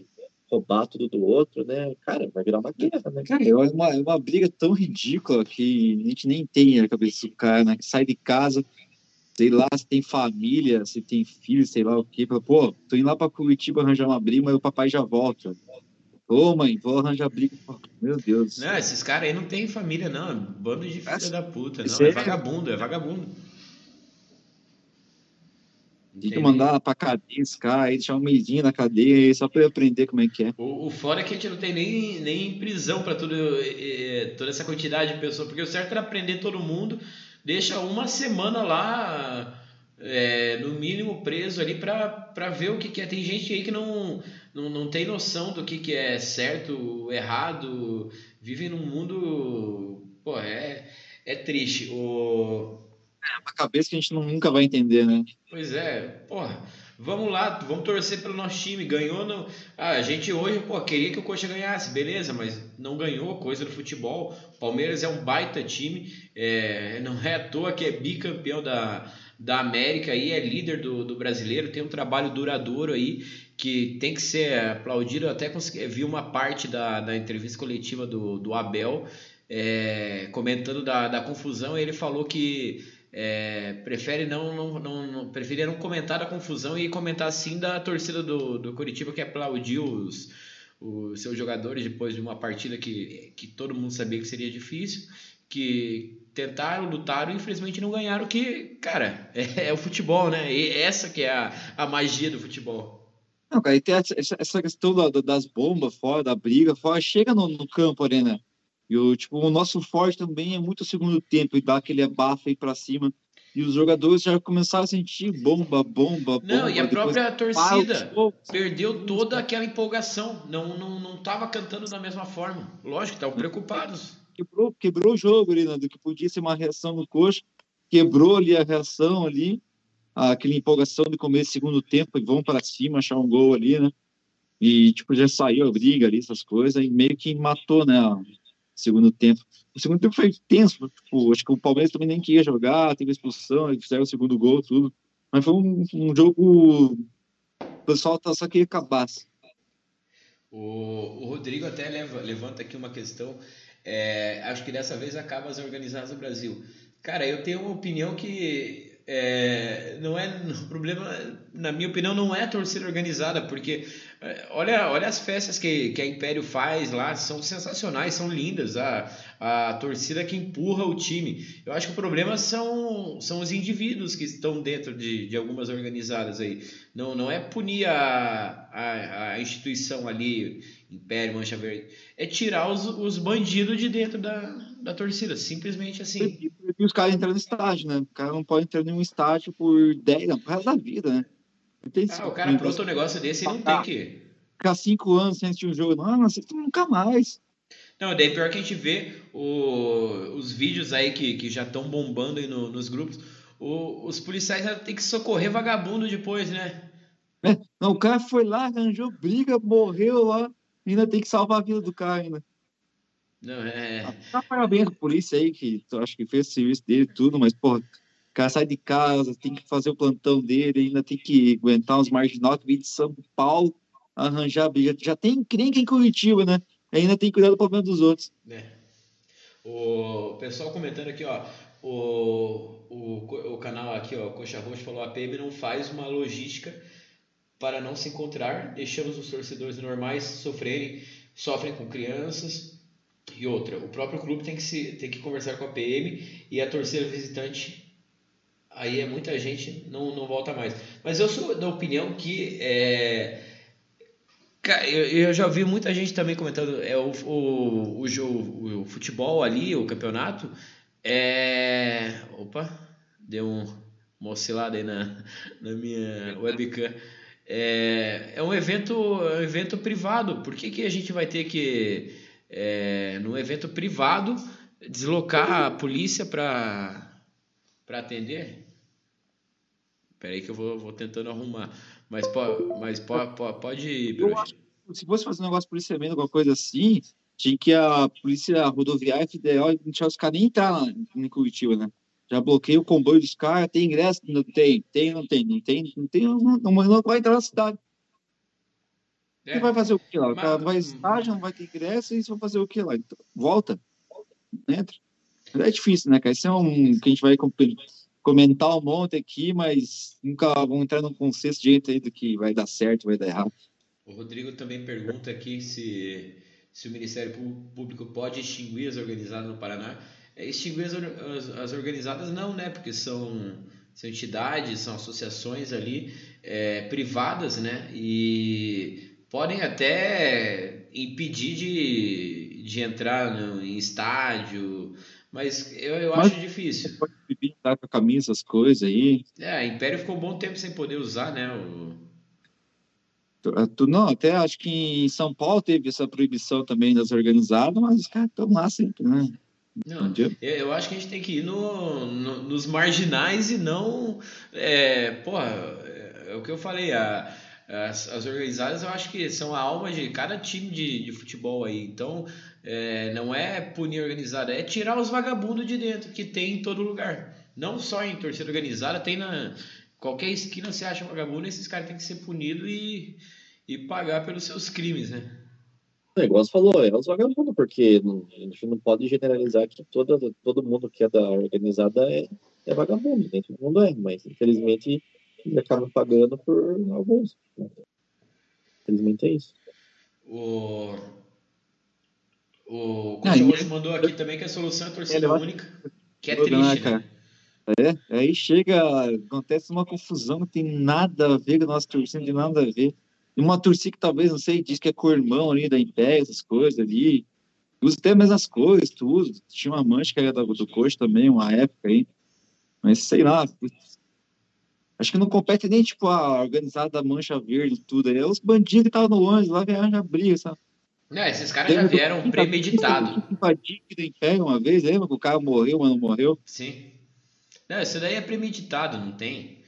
roubar tudo do outro, né? Cara, vai virar uma guerra, né? Cara, é uma, é uma briga tão ridícula que a gente nem tem na cabeça do cara, né? Que sai de casa, sei lá, se tem família, se tem filho, sei lá o quê. Pô, tô indo lá pra Curitiba arranjar uma briga, mas o papai já volta. Ô, mãe, vou arranjar briga. Meu Deus. Não, esses caras aí não tem família, não. É bando de filha da puta. Não, é vagabundo, é vagabundo. Tem que mandar pra cadeia esse cara, aí deixar um mêsinho na cadeia só pra ele aprender como é que é. O, o fora é que a gente não tem nem, nem prisão pra tudo, toda essa quantidade de pessoas, porque o certo era prender todo mundo, deixa uma semana lá, é, no mínimo preso ali pra, pra ver o que, que é. Tem gente aí que não, não, não tem noção do que, que é certo, errado, vive num mundo. Pô, é, é triste. O, é uma cabeça que a gente nunca vai entender, né? Pois é, porra. Vamos lá, vamos torcer pelo nosso time. Ganhou no. Ah, a gente hoje, pô, queria que o Coxa ganhasse, beleza, mas não ganhou, coisa do futebol. Palmeiras é um baita time, é, não é à toa que é bicampeão da, da América aí, é líder do, do brasileiro, tem um trabalho duradouro aí que tem que ser aplaudido. Eu até consegui, vi uma parte da, da entrevista coletiva do, do Abel é, comentando da, da confusão, ele falou que é, prefere não, não, não, não, preferia não comentar da confusão e comentar sim da torcida do, do Curitiba que aplaudiu os, os seus jogadores depois de uma partida que, que todo mundo sabia que seria difícil, que tentaram, lutaram e infelizmente não ganharam, que, cara, é, é o futebol, né? E essa que é a, a magia do futebol. Não, cara, e tem essa, essa questão da, das bombas fora, da briga fora, chega no, no campo ali, né? E o, tipo, o nosso forte também é muito o segundo tempo e dá aquele abafo aí para cima. E os jogadores já começaram a sentir bomba, bomba, bomba. Não, e a própria torcida perdeu toda aquela empolgação. Não, não, não tava cantando da mesma forma. Lógico, estavam preocupados. Quebrou, quebrou o jogo ali, né, do que podia ser uma reação no coxa. Quebrou ali a reação ali. Aquela empolgação do começo segundo tempo e vão para cima achar um gol ali, né? E, tipo, já saiu a briga ali, essas coisas, e meio que matou, né? Segundo tempo. O segundo tempo foi tenso, tipo, acho que o Palmeiras também nem queria jogar, teve expulsão, eles fizeram o segundo gol, tudo. Mas foi um, um jogo. O pessoal tá, só queria acabar. O, o Rodrigo até leva, levanta aqui uma questão. É, acho que dessa vez acaba as organizadas do Brasil. Cara, eu tenho uma opinião que é, não é o problema, na minha opinião, não é a torcida organizada, porque olha, olha as festas que, que a Império faz lá, são sensacionais, são lindas. A, a torcida que empurra o time. Eu acho que o problema são, são os indivíduos que estão dentro de, de algumas organizadas aí. Não, não é punir a, a, a instituição ali, Império, Mancha Verde, é tirar os, os bandidos de dentro da, da torcida, simplesmente assim. E os caras entrando no estádio, né? O cara não pode entrar em um estádio por 10 anos, por resto da vida, né? Tem ah, o cara apronta um negócio desse e não tem que. Ficar cinco anos sem assistir um jogo, não, não assiste nunca mais. Não, daí pior que a gente vê o, os vídeos aí que, que já estão bombando aí no, nos grupos. O, os policiais tem que socorrer vagabundo depois, né? É, não, o cara foi lá, arranjou briga, morreu lá, ainda tem que salvar a vida do cara ainda. Não, é. Tá parabéns pra polícia aí, que eu acho que fez o serviço dele tudo, mas, porra, cara sai de casa, tem que fazer o plantão dele, ainda tem que aguentar uns marginal vem de São Paulo, arranjar briga. Já tem crenca em Curitiba, né? Ainda tem que cuidar do problema dos outros. É. O pessoal comentando aqui, ó, o, o, o canal aqui, ó, Coxa Roxa falou, a PM não faz uma logística para não se encontrar, deixamos os torcedores normais sofrerem, sofrem com crianças, e outra, o próprio clube tem que, se, tem que conversar com a PM e a torcida visitante, aí é muita gente, não, não volta mais. Mas eu sou da opinião que é, eu, já vi muita gente também comentando é o, o, o, jogo, o futebol ali, o campeonato. É. Opa, deu um, uma oscilada aí na, na minha webcam. É, é um evento, é um evento privado. Por que, que a gente vai ter que é, num evento privado, deslocar a polícia para atender? Espera aí que eu vou, vou tentando arrumar. Mas, po, mas po, po, pode ir, Se fosse fazer um negócio policiamento, alguma coisa assim, tinha que a polícia rodoviária federal deixar os caras nem entrar em Curitiba, né? Já bloqueei o comboio dos caras, tem ingresso? Não tem, tem, não tem, não tem, não tem, não, não, não vai entrar na cidade. É. Você vai fazer o que lá? O cara vai estágio, não vai ter ingresso, e você vai fazer o que lá? Então, volta, entra. É difícil, né, cara? Isso é um que a gente vai comentar um monte aqui, mas nunca vamos entrar num consenso gente aí do que vai dar certo, vai dar errado. O Rodrigo também pergunta aqui se, se o Ministério Público pode extinguir as organizadas no Paraná. É, extinguir as, as, as organizadas não, né? Porque são são entidades, são associações ali é, privadas, né? E podem até impedir de, de entrar no, em estádio, mas eu, eu mas acho difícil. Pode estar com a camisa, as coisas aí. É, a Império ficou um bom tempo sem poder usar, né? O... Não, até acho que em São Paulo teve essa proibição também das organizadas, mas os caras estão lá sempre, né? Não, eu acho que a gente tem que ir no, no nos marginais e não. É, porra, é, é o que eu falei, a, as, as, organizadas eu acho que são a alma de cada time de, de futebol aí. Então, é, não é punir organizada, é tirar os vagabundos de dentro, que tem em todo lugar. Não só em torcida organizada, tem na. Qualquer esquina você acha vagabundo, esses caras têm que ser punidos e, e pagar pelos seus crimes, né? O negócio falou, é os vagabundos, porque não, a gente não pode generalizar que todo, todo mundo que é da organizada é, é vagabundo, nem todo mundo é, mas infelizmente eles acabam pagando por alguns. Infelizmente é isso. O, o Coach mandou aqui também que a solução é a torcida única, que é triste, né? É, aí chega, acontece uma confusão, não tem nada a ver com a nossa torcida, não tem nada a ver. E uma torcida que talvez, não sei, diz que é co-irmão ali da Império, essas coisas ali. Usa até as mesmas coisas, tudo. Tinha uma mancha que era do, do coach também, uma época aí. Mas sei lá. Acho que não compete nem, tipo, a organizada da Mancha Verde, tudo aí. É os bandidos que estavam no ônibus lá já briga, sabe? Não, esses caras já vieram premeditados. Invadiram do Império uma vez, lembra que o cara morreu, mas não morreu? Sim. Não, isso daí é premeditado, não tem.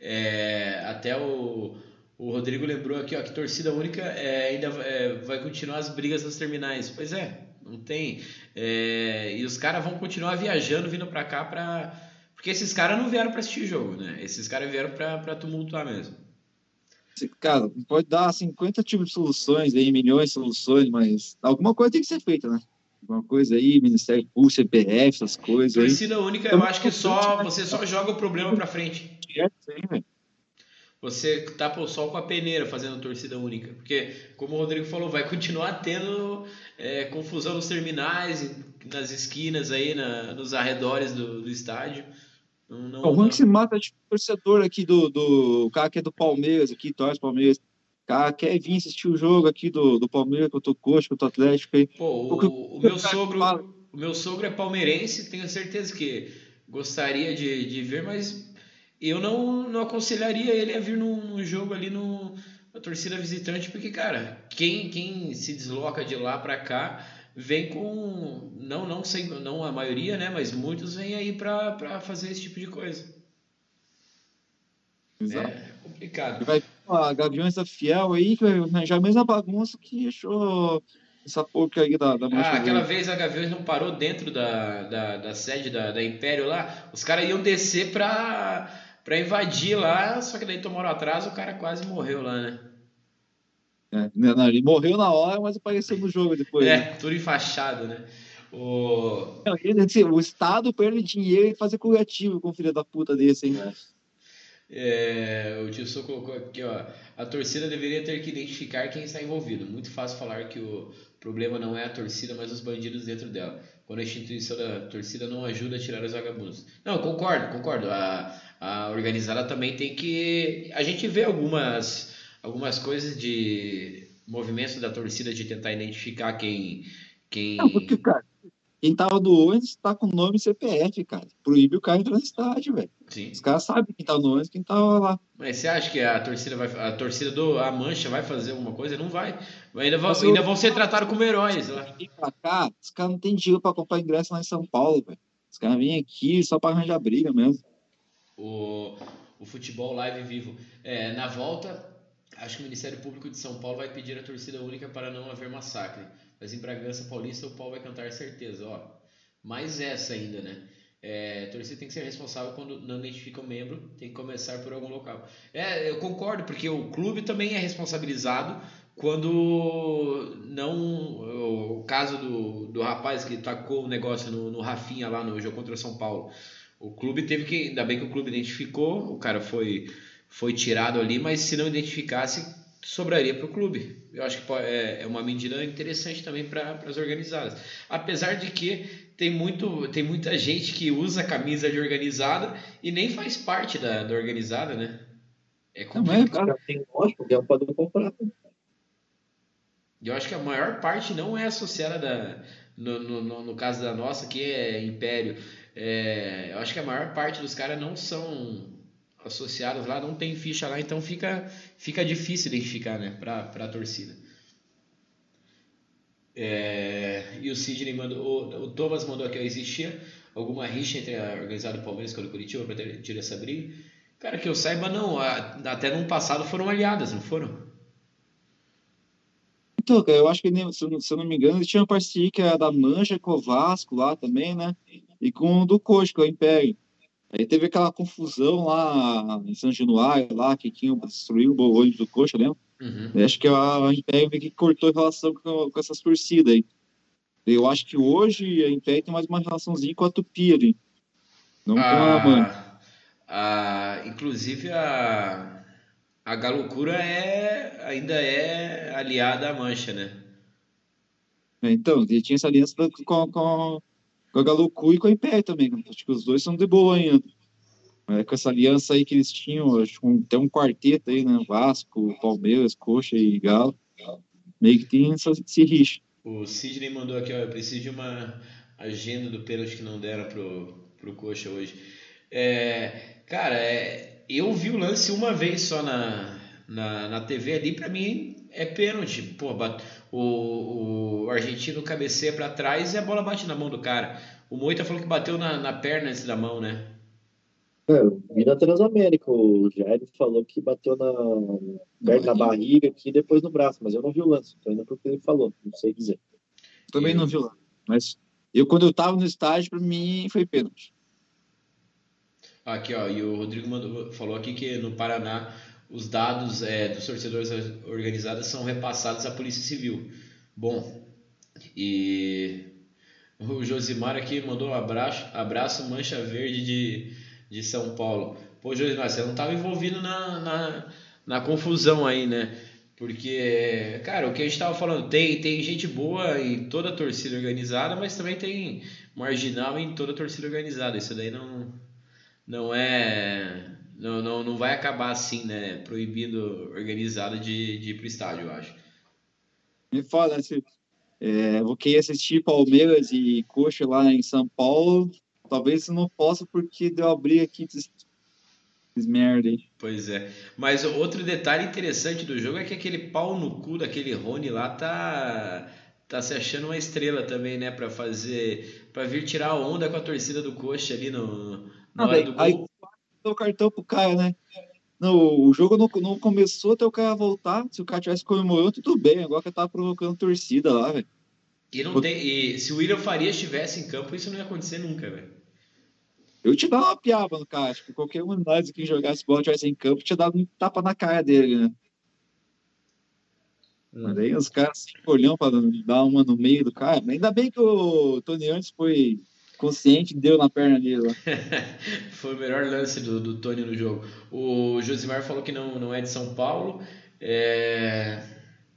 É, até o o Rodrigo lembrou aqui ó, que torcida única é, ainda é, vai continuar as brigas nas terminais. Pois é, não tem. É, e os caras vão continuar viajando, vindo para cá para. Porque esses caras não vieram para assistir jogo, né? Esses caras vieram para tumultuar mesmo. Cara, pode dar 50 tipos de soluções aí, milhões de soluções, mas alguma coisa tem que ser feita, né? Alguma coisa aí, Ministério Público, CPF, essas coisas. Torcida única, eu acho que só você só joga o problema para frente. É, sim, velho você tapa o sol com a peneira fazendo torcida única. Porque, como o Rodrigo falou, vai continuar tendo é, confusão nos terminais, nas esquinas aí, na, nos arredores do, do estádio. Não, não, o ruim que se mata de torcedor aqui do, do. O cara que é do Palmeiras, aqui, torce Palmeiras. Cara quer vir assistir o jogo aqui do, do Palmeiras contra o Coxa, contra o Atlético. Aí. Pô, o, o, meu sogro, o meu sogro é palmeirense, tenho certeza que gostaria de, de ver, mas eu não, não aconselharia ele a vir num, num jogo ali no, na torcida visitante, porque, cara, quem, quem se desloca de lá para cá vem com. Não, não sei, não a maioria, né? Mas muitos vêm aí para fazer esse tipo de coisa. Exato. É complicado. Vai a Gaviões da Fiel aí, que vai arranjar a mesma bagunça que achou essa porca aí da, da Ah, aquela vez a Gaviões não parou dentro da, da, da sede da, da Império lá. Os caras iam descer pra para invadir lá, só que daí tomaram atraso, o cara quase morreu lá, né? É, não, ele morreu na hora, mas apareceu no jogo depois. É, né? tudo enfaixado, né? O... Não, ele, assim, o Estado perde dinheiro e fazer curativo com um filho da puta desse, hein? É, o tio Sou colocou aqui, ó. A torcida deveria ter que identificar quem está envolvido. Muito fácil falar que o problema não é a torcida, mas os bandidos dentro dela. Quando a instituição da torcida não ajuda a tirar os vagabundos. Não, concordo, concordo. A, a organizada também tem que. A gente vê algumas, algumas coisas de movimentos da torcida de tentar identificar quem. quem... Não, porque, cara, quem tava do ônibus tá com nome CPF, cara. Proíbe o cara entrar no estádio, velho. Os caras sabem quem tá no ônibus quem tava lá. Mas você acha que a torcida vai. A torcida do A Mancha vai fazer alguma coisa? Não vai. Ainda vão, ainda vão ser tratados como heróis lá. Pra cá, os caras não tem dinheiro pra comprar ingresso lá em São Paulo, velho. Os caras vêm aqui só pra arranjar briga mesmo o, o futebol live vivo. É, na volta, acho que o Ministério Público de São Paulo vai pedir a torcida única para não haver massacre. Mas em Bragança Paulista o pau vai cantar certeza. Ó, mais essa ainda, né? É, a torcida tem que ser responsável quando não identifica o membro, tem que começar por algum local. É, eu concordo, porque o clube também é responsabilizado quando não. O caso do, do rapaz que tacou o negócio no, no Rafinha lá no jogo contra o São Paulo. O clube teve que. Ainda bem que o clube identificou, o cara foi, foi tirado ali, mas se não identificasse, sobraria para o clube. Eu acho que é, é uma medida interessante também para as organizadas. Apesar de que tem, muito, tem muita gente que usa camisa de organizada e nem faz parte da, da organizada, né? É complicado. Não, tem lógico que pode comprar. Eu acho que a maior parte não é associada da, no, no, no caso da nossa, que é Império. É, eu acho que a maior parte dos caras não são associados lá, não tem ficha lá, então fica, fica difícil identificar né, para a torcida. É, e o Sidney mandou, o, o, Thomas mandou aqui, existia alguma rixa entre a organizada do Palmeiras com o Curitiba para ter essa briga? Cara, que eu saiba não, até no passado foram aliadas, não foram? Então, eu acho que, se eu não me engano, eles tinham parceria que era da Mancha com o Vasco lá também, né? E com o do Coxa, com o Império. Aí teve aquela confusão lá em São Januário, lá, que tinha destruído o olho do Coxa, lembra? Uhum. Acho que a Império meio que cortou relação com, com essas torcidas aí. Eu acho que hoje a Império tem mais uma relaçãozinha com a Tupi ali. Não ah, com a Mancha. Ah, inclusive a a Galocura é, ainda é aliada à Mancha, né? É, então, ele tinha essa aliança com, com, com a Galocu e com a Império também. Acho que os dois são de boa ainda. É, com essa aliança aí que eles tinham, acho que tem um quarteto aí, né? Vasco, Palmeiras, Coxa e Galo. Meio que tem essa, esse rixa. O Sidney mandou aqui, ó, eu preciso de uma agenda do pênalti que não deram pro, pro Coxa hoje. É, cara, é, eu vi o lance uma vez só na, na, na TV ali, para mim é pênalti. Pô, o, o argentino cabeceia para trás e a bola bate na mão do cara. O Moita falou que bateu na, na perna antes da mão, né? É, vi na Transamérica, o Jair falou que bateu na, perto da barriga aqui e depois no braço, mas eu não vi o lance, tô indo porque ele falou, não sei dizer. Também não vi o lance, mas eu quando eu tava no estágio, para mim foi pênalti. Aqui, ó, e o Rodrigo mandou, falou aqui que no Paraná os dados é, dos torcedores organizados são repassados à Polícia Civil. Bom, e o Josimar aqui mandou um abraço, abraço Mancha Verde de, de São Paulo. Pô, Josimar, você não estava envolvido na, na, na, confusão aí, né? Porque, cara, o que a gente estava falando, tem, tem gente boa em toda a torcida organizada, mas também tem marginal em toda a torcida organizada. Isso daí não, não é. Não, não, não vai acabar assim, né? Proibindo organizado de, de ir pro estádio, eu acho. Me fala, se, é, vou querer assistir Palmeiras e Coxa lá em São Paulo. Talvez não possa porque deu a briga aqui. Merda, hein? Pois é. Mas outro detalhe interessante do jogo é que aquele pau no cu daquele Rony lá tá tá se achando uma estrela também, né, para fazer para vir tirar a onda com a torcida do Coxa ali no não, véio, do deu o cartão pro cara, né? Não, o jogo não, não começou até o cara voltar. Se o cara tivesse comemorando, tudo bem. Agora que tava provocando torcida lá, velho. E, não tem, e se o William Faria estivesse em campo, isso não ia acontecer nunca, velho. Eu te dava uma piaba no cara. Que qualquer um de nós que jogasse bola tivesse em campo, tinha dado um tapa na cara dele, né? Hum. Mas aí os caras se olhando para dar uma no meio do cara. Ainda bem que o Tony antes foi consciente, deu na perna dele. Foi o melhor lance do, do Tony no jogo. O Josimar falou que não, não é de São Paulo. É...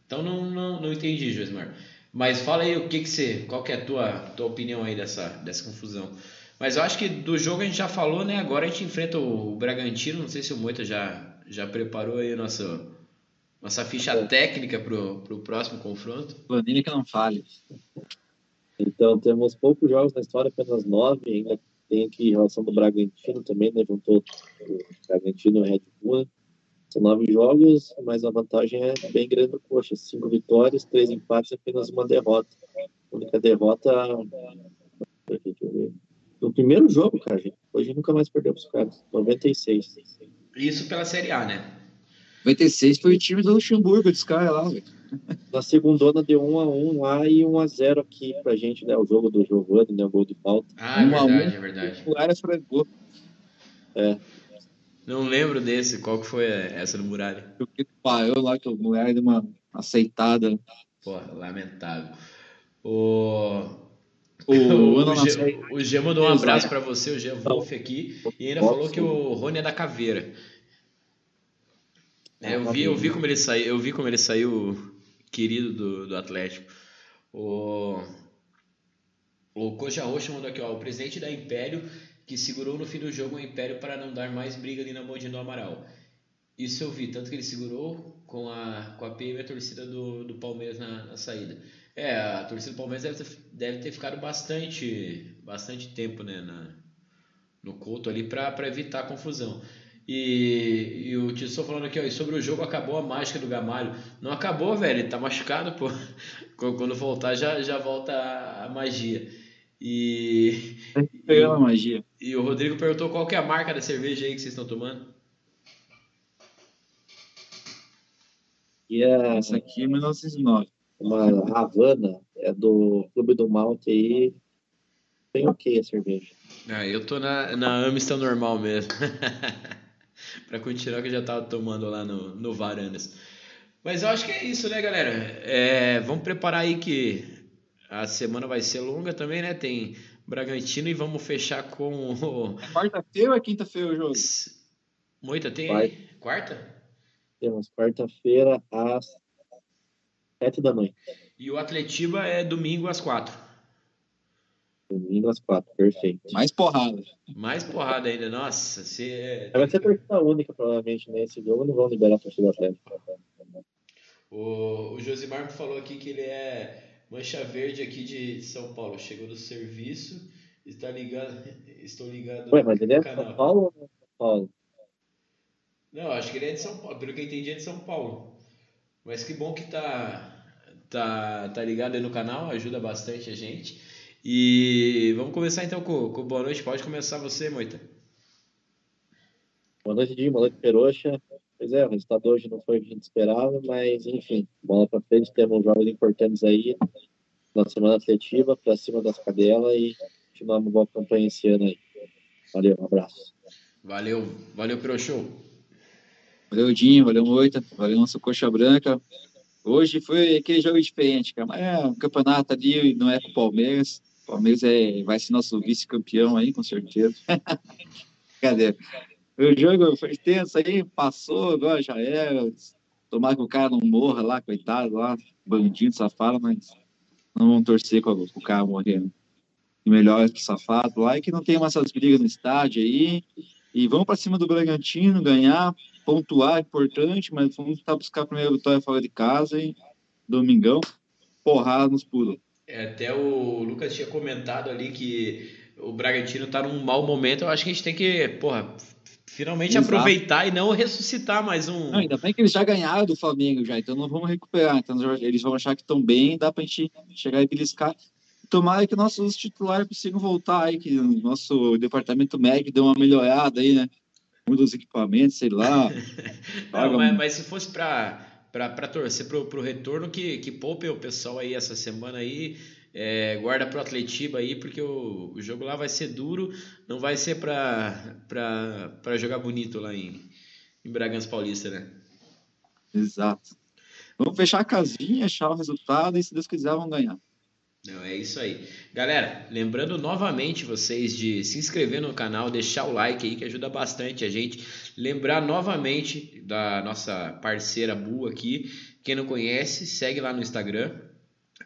Então não, não, não entendi, Josimar. Mas fala aí o que, que você. Qual que é a tua, tua opinião aí dessa, dessa confusão? Mas eu acho que do jogo a gente já falou, né? Agora a gente enfrenta o Bragantino. Não sei se o Moita já, já preparou aí a nossa, nossa ficha técnica pro, pro próximo confronto. Planilha que não fale. Então temos poucos jogos na história, apenas nove. Ainda tem aqui relação do Bragantino também, né? Juntou o Bragantino e Red Bull. São nove jogos, mas a vantagem é bem grande do Coxa. Cinco vitórias, três empates apenas uma derrota. A única derrota. No primeiro jogo, cara, gente. Hoje nunca mais perdeu para os caras. 96. Isso pela Série A, né? 96 foi o time do Luxemburgo, dos caras lá, velho. Na segunda deu 1 a 1 lá e 1 a 0 aqui pra gente, né? O jogo do Giovanni, né? O gol de falta. Ah, é verdade, é verdade. O frangou. É. Não lembro desse, qual que foi essa do Muralha? O que parou lá que o Muralha deu uma aceitada. Porra, lamentável. O... O, o, o, G, o G mandou um abraço para você, o G Wolf aqui, e ainda falou que o Rony é da caveira. É, eu vi, eu vi como ele saiu, eu vi como ele saiu querido do, do Atlético. O, o Coxa Roxa mandou aqui, ó, o presidente da Império que segurou no fim do jogo o Império para não dar mais briga ali na Mondi do Amaral. Isso eu vi, tanto que ele segurou com a, com a PM e a torcida do, do Palmeiras na, na saída. É, a torcida do Palmeiras deve ter, deve ter ficado bastante, bastante tempo né, na, no Couto ali para evitar a confusão. E, e o Tissot falando aqui, ó, e sobre o jogo acabou a mágica do Gamalho. Não acabou, velho, ele tá machucado, pô. Quando voltar já, já volta a, magia. E. Pegando a magia. E o Rodrigo perguntou qual que é a marca da cerveja aí que vocês estão tomando. E é, Essa aqui é 1909. uma Havana, é do Clube do Malte aí. Bem ok a cerveja. Ah, eu tô na, na Amstel normal mesmo. pra continuar que eu já tava tomando lá no, no Varandas. Mas eu acho que é isso, né, galera? É, vamos preparar aí que a semana vai ser longa também, né? Tem Bragantino e vamos fechar com o. É quarta-feira ou é quinta-feira o jogo? Moita, tem Quarta. quarta? Temos quarta-feira às sete da noite. E o Atletiba é domingo às quatro. Domingo às quatro, perfeito. Mais porrada. Mais porrada ainda, nossa. Você é... Vai ser torcida única, provavelmente, nesse jogo. Não vão liberar a torcida atlética. O, o Josimar falou aqui que ele é mancha verde aqui de São Paulo. Chegou do serviço, está ligado. Estou ligado Ué, mas ele é no de canal. São Paulo ou não é São Paulo? Não, acho que ele é de São Paulo. Pelo que eu entendi, é de São Paulo. Mas que bom que tá, tá, tá ligado aí no canal, ajuda bastante a gente. E vamos começar então com, com boa noite. Pode começar você, Moita. Boa noite, Dinho. Boa noite, Peroxa. Pois é, o resultado hoje não foi o que a gente esperava, mas enfim, bola pra frente. Temos jogos importantes aí na semana atletiva, pra cima das cadelas e continuamos uma boa campanha esse ano aí. Valeu, um abraço. Valeu, valeu pelo show. Valeu, Dinho, valeu, Moita, valeu, nosso Coxa Branca. Hoje foi aquele jogo diferente, cara. Mas é um campeonato ali, não é com o Palmeiras. O Palmeiras é, vai ser nosso vice-campeão aí, com certeza. Cadê? O jogo foi tenso aí, passou, agora já era. Tomara que o cara não morra lá, coitado lá, bandido, safado, mas não vamos torcer com o cara morrendo. E melhor que safado lá, e que não tem mais essas brigas no estádio aí. E vamos para cima do Bragantino, ganhar, pontuar, é importante, mas vamos buscar a primeira vitória fora de casa e domingão, porrada nos pulos. É, até o Lucas tinha comentado ali que o Bragantino tá num mau momento. Eu acho que a gente tem que, porra, finalmente Exato. aproveitar e não ressuscitar mais um. Não, ainda bem que eles já ganharam do Flamengo já, então não vamos recuperar. Então eles vão achar que estão bem, dá pra gente chegar e beliscar. Tomara que nossos titulares consigam voltar aí, que o nosso departamento médico deu uma melhorada aí, né? Muda os equipamentos, sei lá. Não, mas, um- mas se fosse pra, pra torcer pro, pro retorno, que, que poupe o pessoal aí essa semana aí. é, guarda pro Atletiba aí, porque o, o jogo lá vai ser duro, não vai ser pra jogar bonito lá em, em Bragança Paulista, né? Exato. Vamos fechar a casinha, achar o resultado e, se Deus quiser, vão ganhar. Não, é isso aí. Galera, lembrando novamente vocês de se inscrever no canal, deixar o like aí que ajuda bastante a gente. Lembrar novamente da nossa parceira Bu aqui. Quem não conhece, segue lá no Instagram,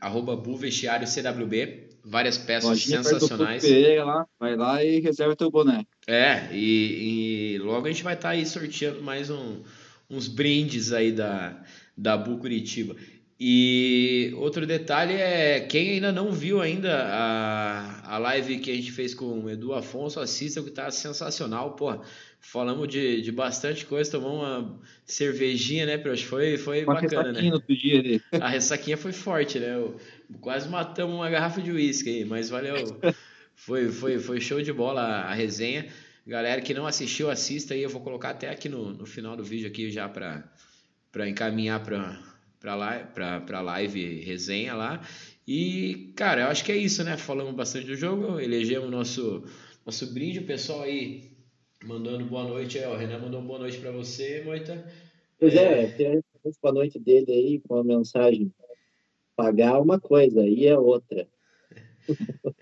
arroba Bu Vestiário CWB. Várias peças Lojinha sensacionais. Pereira lá, vai lá e reserva teu boné. É, e, e logo a gente vai estar aí sorteando mais um- uns brindes aí da, da Bu Curitiba. E outro detalhe é, quem ainda não viu ainda a, a live que a gente fez com o Edu Afonso, assista que tá sensacional, porra. Falamos de, de bastante coisa, tomamos uma cervejinha, né, Prox? Foi, foi Uma bacana, né? outro dia. A ressaquinha foi forte, né? Eu- quase matamos uma garrafa de uísque aí, mas valeu. Foi, foi, foi show de bola a, a resenha. Galera que não assistiu, assista aí. Eu vou colocar até aqui no, no final do vídeo aqui já para encaminhar para para pra, pra live resenha lá. E, cara, eu acho que é isso, né? Falamos bastante do jogo, elegemos nosso, nosso brinde. O pessoal aí mandando boa noite. ó, o Renan mandou boa noite para você, Moita. Pois é, tem a noite dele aí com a mensagem. Pagar uma coisa, aí é outra.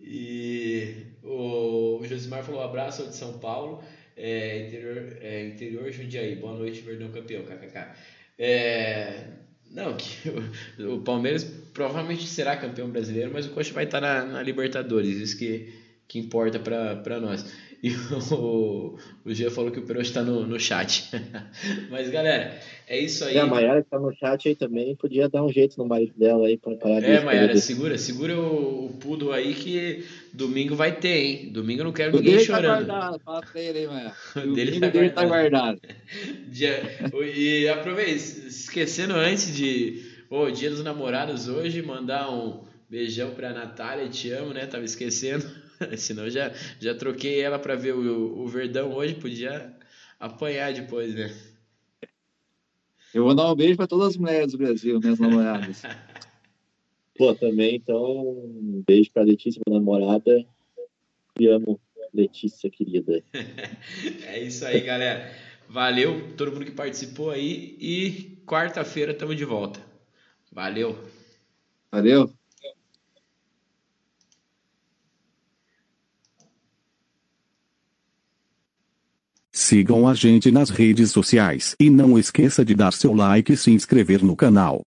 E o, o Josimar falou: abraço de São Paulo. É, interior, é, interior Jundiaí. Boa noite, Verdão campeão, kkk. É, não, que o, o, Palmeiras provavelmente será campeão brasileiro, mas o Coxa vai estar na, na Libertadores. Isso que, que importa para nós. E o, o Gia falou que o Perotti está no, no chat. Mas, galera, é isso aí. E a Mayara que tá no chat aí também podia dar um jeito no marido dela aí para parar de É, Mayara, segura, segura o, o pudo aí que domingo vai ter, hein? Domingo eu não quero o ninguém tá chorando. Tá guardado, fala pra ele aí, Mayara. O dele, tá, dele tá guardado. Dia, e aproveita, esquecendo antes de. Ô, dia dos namorados hoje, mandar um beijão pra Natália, te amo, né? Tava esquecendo. Senão já, já troquei ela para ver o, o Verdão hoje, podia apanhar depois, né? Eu vou dar um beijo para todas as mulheres do Brasil, minhas namoradas. Pô, também, então, um beijo para Letícia, minha namorada. Te amo, Letícia, querida. é isso aí, galera. Valeu todo mundo que participou aí e quarta-feira estamos de volta. Valeu. Valeu. Sigam a gente nas redes sociais e não esqueça de dar seu like e se inscrever no canal.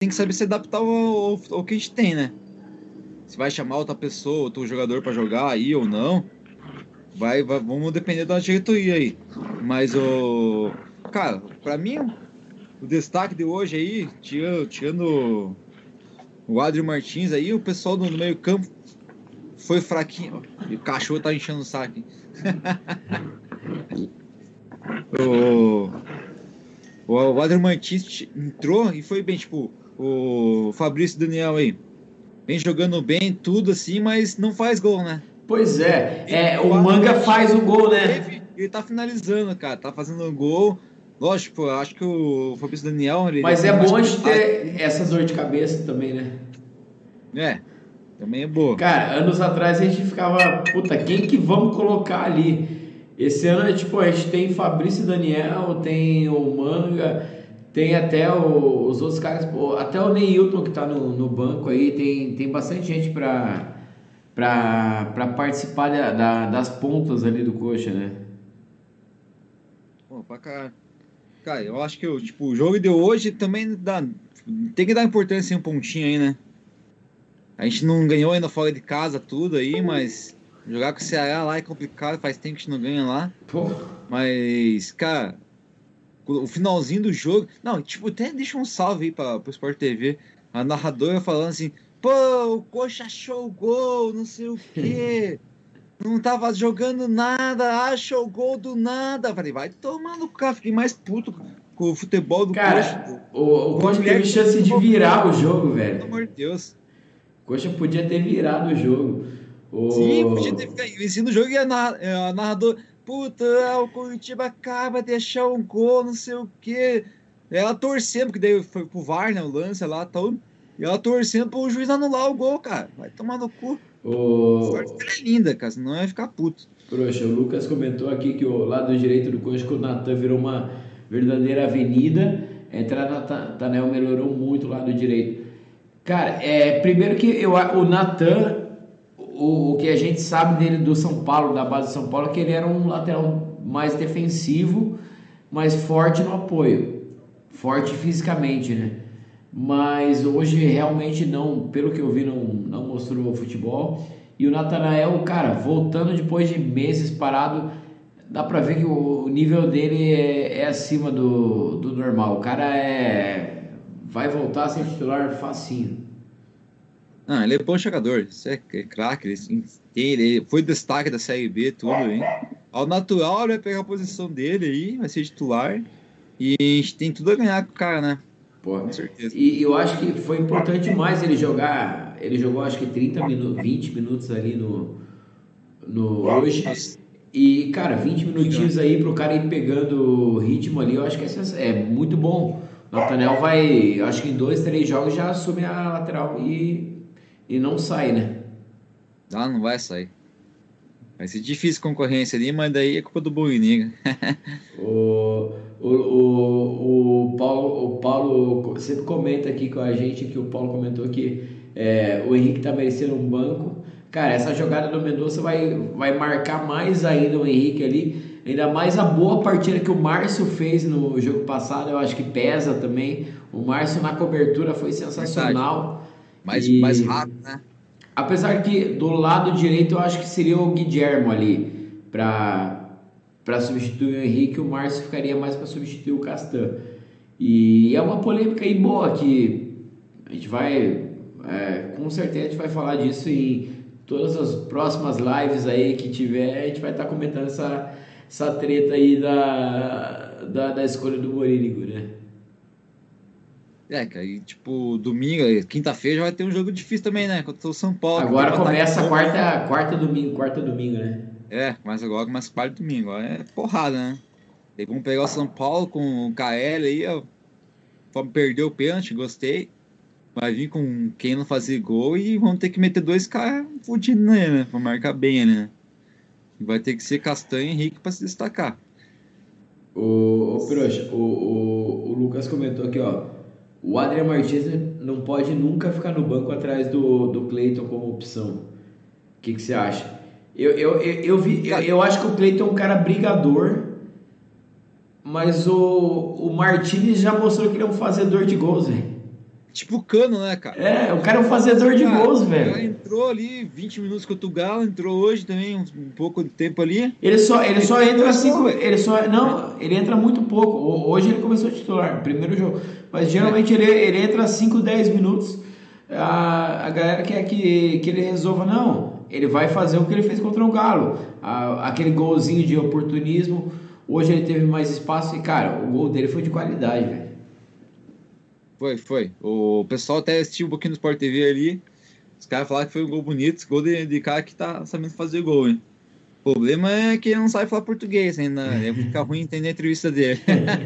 Tem que saber se adaptar ao, ao, ao que a gente tem, né? Se vai chamar outra pessoa, outro jogador para jogar aí ou não, vai, vai, vamos depender da diretoria aí. Mas o cara, para mim o destaque de hoje aí, tirando, tirando o Adrio Martins aí, o pessoal do meio campo foi fraquinho. E o cachorro tá enchendo o saco. o, o Adrio Martins entrou e foi bem, tipo, o Fabrício Daniel aí. Vem jogando bem, tudo assim, mas não faz gol, né? Pois é, é o Manga faz o gol, né? Ele tá finalizando, cara, tá fazendo gol. Lógico, acho que o Fabrício Daniel. Mas é bom a gente ter essa dor de cabeça também, né? É, também é boa. Cara, anos atrás a gente ficava, puta, quem que vamos colocar ali? Esse ano, tipo, a gente tem Fabrício Daniel, tem o Manga, tem até o, os outros caras, até o Neilton que tá no, no banco aí, tem, tem bastante gente pra, pra, pra participar da, da, das pontas ali do coxa, né? Pô, pra cá. Cara, eu acho que tipo, o jogo de hoje também dá, tem que dar importância em um pontinho aí, né? A gente não ganhou ainda fora de casa tudo aí, mas jogar com o Ceará lá é complicado, faz tempo que a gente não ganha lá. Pô. Mas, cara, o finalzinho do jogo. Não, tipo, até deixa um salve aí pra, pro Sport TV. A narradora falando assim: pô, o Coxa achou o gol, não sei o quê. não tava jogando nada, acha o gol do nada. Falei, vai tomando cá, fiquei mais puto com o futebol do Cara, Coxa. O, o Coxa teve chance de virar o jogo, velho. Pelo amor de Deus. O Coxa podia ter virado o jogo. O... Sim, podia ter vencido o jogo e a, a narradora. Puta, o Curitiba acaba de achar um gol, não sei o quê. Ela torcendo, porque daí foi pro VAR, né? O lance lá, todo. E ela torcendo pro juiz anular o gol, cara. Vai tomar no cu. O... Sorte é linda, cara, senão vai ficar puto. Poxa, o Lucas comentou aqui que o lado direito do coxa, que o Natan virou uma verdadeira avenida. A entrada do Tanel melhorou muito o lado direito. Cara, é, primeiro que eu, o Natan, o, o que a gente sabe dele do São Paulo, da base do São Paulo, é que ele era um lateral mais defensivo, mais forte no apoio. Forte fisicamente, né? Mas hoje realmente não, pelo que eu vi, não, não mostrou futebol. E o Natanael, cara, voltando depois de meses parado, dá pra ver que o nível dele é, é acima do, do normal. O cara é. Vai voltar a ser titular facinho. Não, ele é bom jogador, isso é, craque, ele foi destaque da Série B, tudo, hein? Ao natural, ele vai pegar a posição dele aí, vai ser titular. E a gente tem tudo a ganhar com o cara, né? Com certeza. E eu acho que foi importante demais ele jogar. Ele jogou acho que 30 minutos, 20 minutos ali no, no hoje. E, cara, 20 minutinhos aí pro cara ir pegando ritmo ali, eu acho que é, é muito bom. O Nathaniel vai, acho que em dois, três jogos já assume a lateral e, e não sai, né? Ah, não vai sair. Vai ser difícil concorrência ali, mas daí é culpa do Boiniga. o, o, o, o, Paulo, o Paulo sempre comenta aqui com a gente que o Paulo comentou que é, o Henrique tá merecendo um banco. Cara, essa jogada do Mendonça vai, vai marcar mais ainda o Henrique ali. Ainda mais a boa partida que o Márcio fez no jogo passado, eu acho que pesa também. O Márcio na cobertura foi sensacional. Mais, e... mais rápido, né? Apesar que do lado direito eu acho que seria o Guilhermo ali para para substituir o Henrique, o Márcio ficaria mais para substituir o Castan. E é uma polêmica aí boa que a gente vai, é, com certeza a gente vai falar disso em todas as próximas lives aí que tiver, a gente vai estar tá comentando essa, essa treta aí da, da, da escolha do Morínigo, né? É, cara, e tipo, domingo, quinta-feira já vai ter um jogo difícil também, né? Contra o São Paulo. Agora começa a quarta, quarta domingo, quarta domingo, né? É, mas agora começa quarta domingo. É porrada, né? Aí vamos pegar o São Paulo com o KL aí, ó. Perdeu o pênalti, gostei. Vai vir com quem não fazer gol e vamos ter que meter dois caras fudidos nele, né? Pra marcar bem né? Vai ter que ser Castanho e Henrique pra se destacar. O, o, Pirocha, o, o, o Lucas comentou aqui, ó. O Adrian Martins não pode nunca ficar no banco atrás do, do Cleiton como opção. O que, que você acha? Eu, eu, eu, eu, vi, eu, eu acho que o Cleiton é um cara brigador, mas o, o Martinez já mostrou que ele é um fazedor de gols, velho. Tipo cano, né, cara? É, o cara é um fazedor de cara, gols, velho. entrou ali 20 minutos contra o Galo, entrou hoje também, um, um pouco de tempo ali. Ele só, ele só entra cinco. Ele só. Não, ele entra muito pouco. Hoje ele começou a titular, primeiro jogo. Mas geralmente é. ele, ele entra 5, 10 minutos. A, a galera quer que, que ele resolva, não. Ele vai fazer o que ele fez contra o Galo. A, aquele golzinho de oportunismo. Hoje ele teve mais espaço e, cara, o gol dele foi de qualidade, velho. Foi, foi. O pessoal até assistiu um pouquinho no Sport TV ali. Os caras falaram que foi um gol bonito, gol de, de cara que tá sabendo fazer gol, hein? O problema é que ele não sabe falar português ainda. É ficar ruim entender a entrevista dele.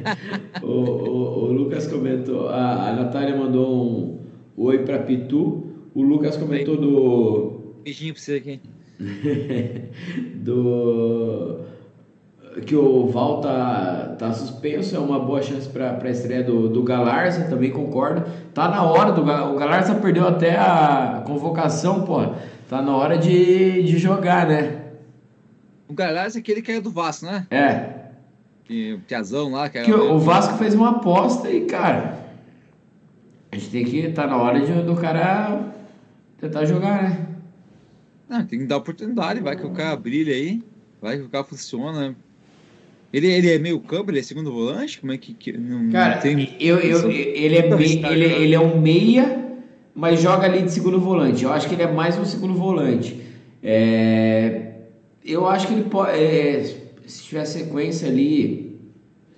o, o, o, Lucas comentou, a, a Natália mandou um oi pra Pitu. O Lucas comentou do. Beijinho pra você aqui. do que o Val tá, tá suspenso, é uma boa chance para a estreia do, do Galarza, também concordo. Tá na hora do o Galarza perdeu até a convocação, pô. Tá na hora de, de jogar, né? O Galarza é aquele que é do Vasco, né? É. Que, o Piazão lá. Que, que o, o Vasco fez uma aposta e, cara, a gente tem que. Tá na hora de, do cara tentar jogar, né? Não, tem que dar oportunidade, vai que o cara brilha aí, vai que o cara funciona. Ele, ele é meio campo, ele é segundo volante? Como é que. que não, Cara, não tem... eu, eu, ele, é me, ele, ele é um meia, mas joga ali de segundo volante. Eu acho que ele é mais um segundo volante. É, eu acho que ele pode. É, se tiver sequência ali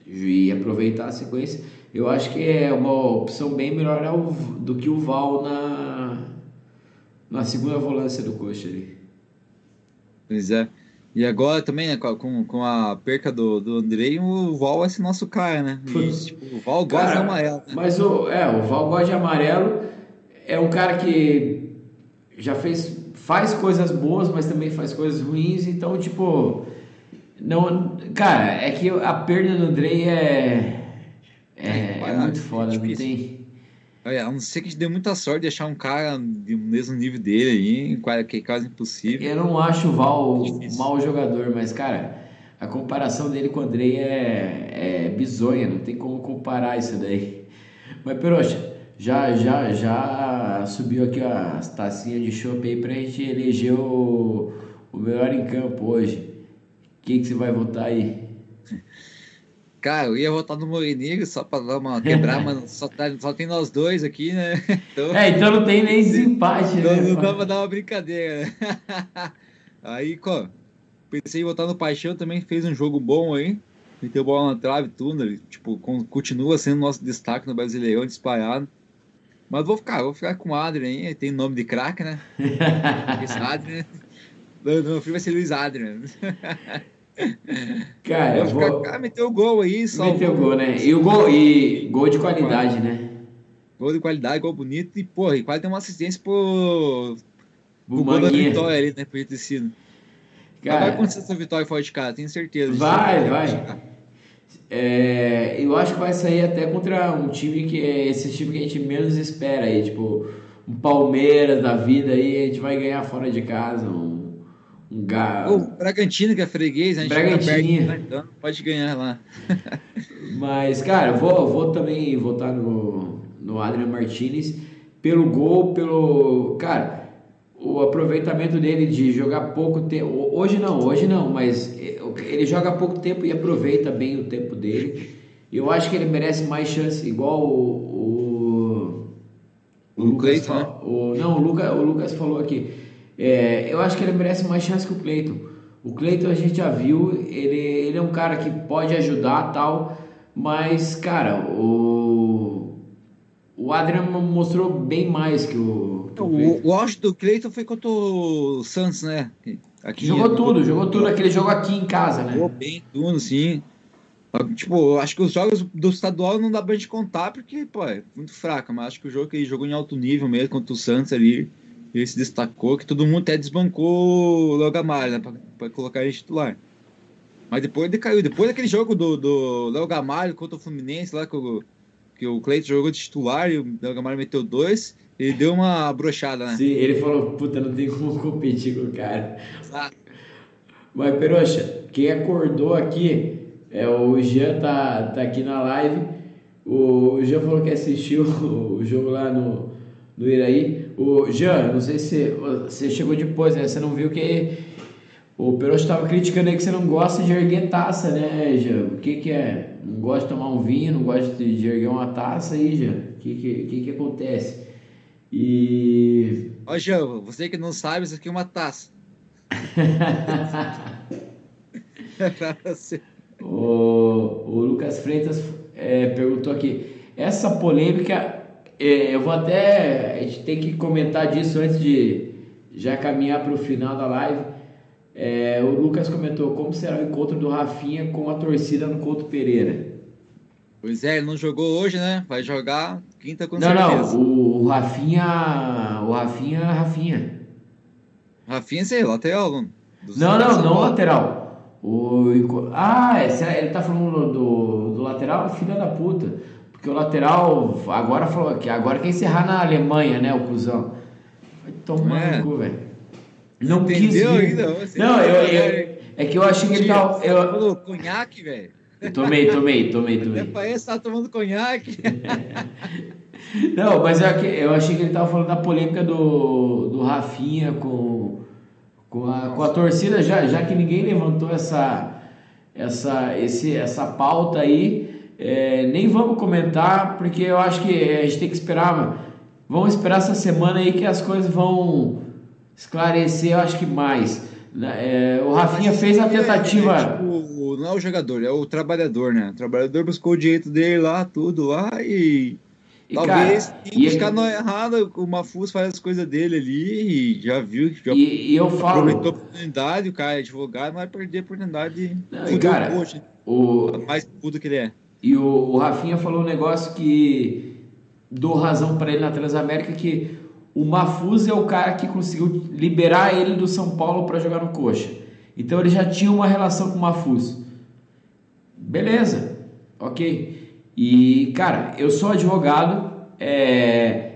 e aproveitar a sequência, eu acho que é uma opção bem melhor do que o Val na, na segunda volância do coxa ali. Pois é. E agora também, né, com, com a perca do, do Andrei, o Val vai ser nosso cara, né? E, tipo, o Val gosta cara, de amarelo. Né? Mas o, é, o Val gosta de amarelo. É um cara que já fez, faz coisas boas, mas também faz coisas ruins. Então, tipo, não, cara, é que a perda do Andrei é, é, é muito foda, não tem. Olha, a não ser que a gente dê muita sorte de achar um cara do mesmo nível dele aí, que é quase impossível. Eu não acho o Val um mau jogador, mas, cara, a comparação dele com o Andrei é, é bizonha, não tem como comparar isso daí. Mas, Peroxa, já, já, já subiu aqui as tacinhas de chopp aí pra gente eleger o, o melhor em campo hoje. Quem que você vai votar aí? Cara, eu ia votar no Morenegro só pra dar uma quebrar, mas só, tá, só tem nós dois aqui, né? Então, é, então não tem nem desempate, né? Não, não dá pra dar uma brincadeira, né? Aí, ó, pensei em votar no Paixão, também fez um jogo bom aí. Meteu bola na trave, tudo, né? tipo, continua sendo nosso destaque no Brasileirão, disparado. Mas vou ficar, vou ficar com o Adrian aí, tem nome de craque, né? Esse Adrian. Meu filho vai ser Luiz Adrian. Cara, eu vou. Cara, meteu o gol aí, só. Meteu o gol, né? E o gol, e gol de qualidade, né? Gol de qualidade, gol bonito e, porra, e quase deu uma assistência pro. pro gol da vitória ali, né? Por ter sido. Cara, vai acontecer essa vitória fora de casa, tenho certeza. Vai, vai. É, eu acho que vai sair até contra um time que é esse time que a gente menos espera aí, tipo um Palmeiras da vida aí, a gente vai ganhar fora de casa, um, um O Bragantino que é freguês, a gente Bragantino. Perto, então pode ganhar lá. Mas, cara, vou, vou também votar no, no Adrian Martinez pelo gol, pelo. Cara, o aproveitamento dele de jogar pouco tempo. Hoje não, hoje não, mas ele joga pouco tempo e aproveita bem o tempo dele. Eu acho que ele merece mais chance, igual o. O, o Lucas. Né? O, não, o, Luca, o Lucas falou aqui. É, eu acho que ele merece mais chance que o Cleiton. O Cleiton a gente já viu, ele, ele é um cara que pode ajudar tal, mas, cara, o, o Adrian mostrou bem mais que o, o, o auge do Cleiton foi contra o Santos, né? Aqui, jogou tudo, jogou tudo aquele jogo aqui em casa, né? Jogou bem tudo, sim. Tipo, acho que os jogos do estadual não dá pra gente contar, porque, pô, é muito fraca, mas acho que o jogo que ele jogou em alto nível mesmo, contra o Santos ali, ele se destacou, que todo mundo até desbancou o Léo né, pra, pra colocar ele titular. Mas depois ele caiu. Depois daquele jogo do, do Léo Gamalho contra o Fluminense, lá que o, que o Cleiton jogou de titular e o Léo Gamalho meteu dois, ele deu uma brochada, né? Sim, ele falou, puta, não tem como competir com o cara. Mas, Peroxa, quem acordou aqui é o Jean, tá, tá aqui na live. O Jean falou que assistiu o jogo lá no, no Iraí. O Jean, não sei se você chegou depois, né? Você não viu que o Peroxa estava criticando aí que você não gosta de erguer taça, né, Jean? O que que é? Não gosta de tomar um vinho, não gosta de erguer uma taça aí, Jean? O que que, que que acontece? E. Ó, João, você que não sabe, isso aqui é uma taça. O, o Lucas Freitas é, perguntou aqui: essa polêmica, eu vou até. A gente tem que comentar disso antes de já caminhar para o final da live. É, o Lucas comentou como será o encontro do Rafinha com a torcida no Couto Pereira. Pois é, ele não jogou hoje, né? Vai jogar quinta com não, certeza. Não, o Rafinha. O Rafinha, Rafinha. Rafinha, sei, lateral. Não, não, não lateral. O, ah, é, ele tá falando do, do lateral, filha da puta. Porque o lateral agora falou que agora quer encerrar na Alemanha, né, o cuzão. Vai tomar é. no cu, velho. Não Entendeu quis. Ainda, não, eu, eu, é que eu achei que ele tá. Eu... Conhaque, velho. Tomei, tomei, tomei, tomei. Até parece que tá tomando conhaque. Não, mas eu, é eu achei que ele tava falando da polêmica do, do Rafinha com, com, a, com a torcida, já, já que ninguém levantou essa, essa, esse, essa pauta aí. É, nem vamos comentar, porque eu acho que a gente tem que esperar. Vamos esperar essa semana aí que as coisas vão esclarecer, eu acho que mais. Né? É, o Rafinha fez a tentativa. É, tipo, não é o jogador, é o trabalhador, né? O trabalhador buscou o direito dele lá, tudo lá e. e talvez cara, e buscar ele... não é errado, o Mafuz faz as coisas dele ali e já viu que já e, eu falo... aproveitou a oportunidade, o cara é advogado, não vai perder a oportunidade não, e cara, poxa, o... mais tudo que ele é. E o, o Rafinha falou um negócio que dou razão para ele na Transamérica que o Mafuz é o cara que conseguiu liberar ele do São Paulo para jogar no Coxa. Então ele já tinha uma relação com o Mafuz. Beleza, ok. E cara, eu sou advogado, é...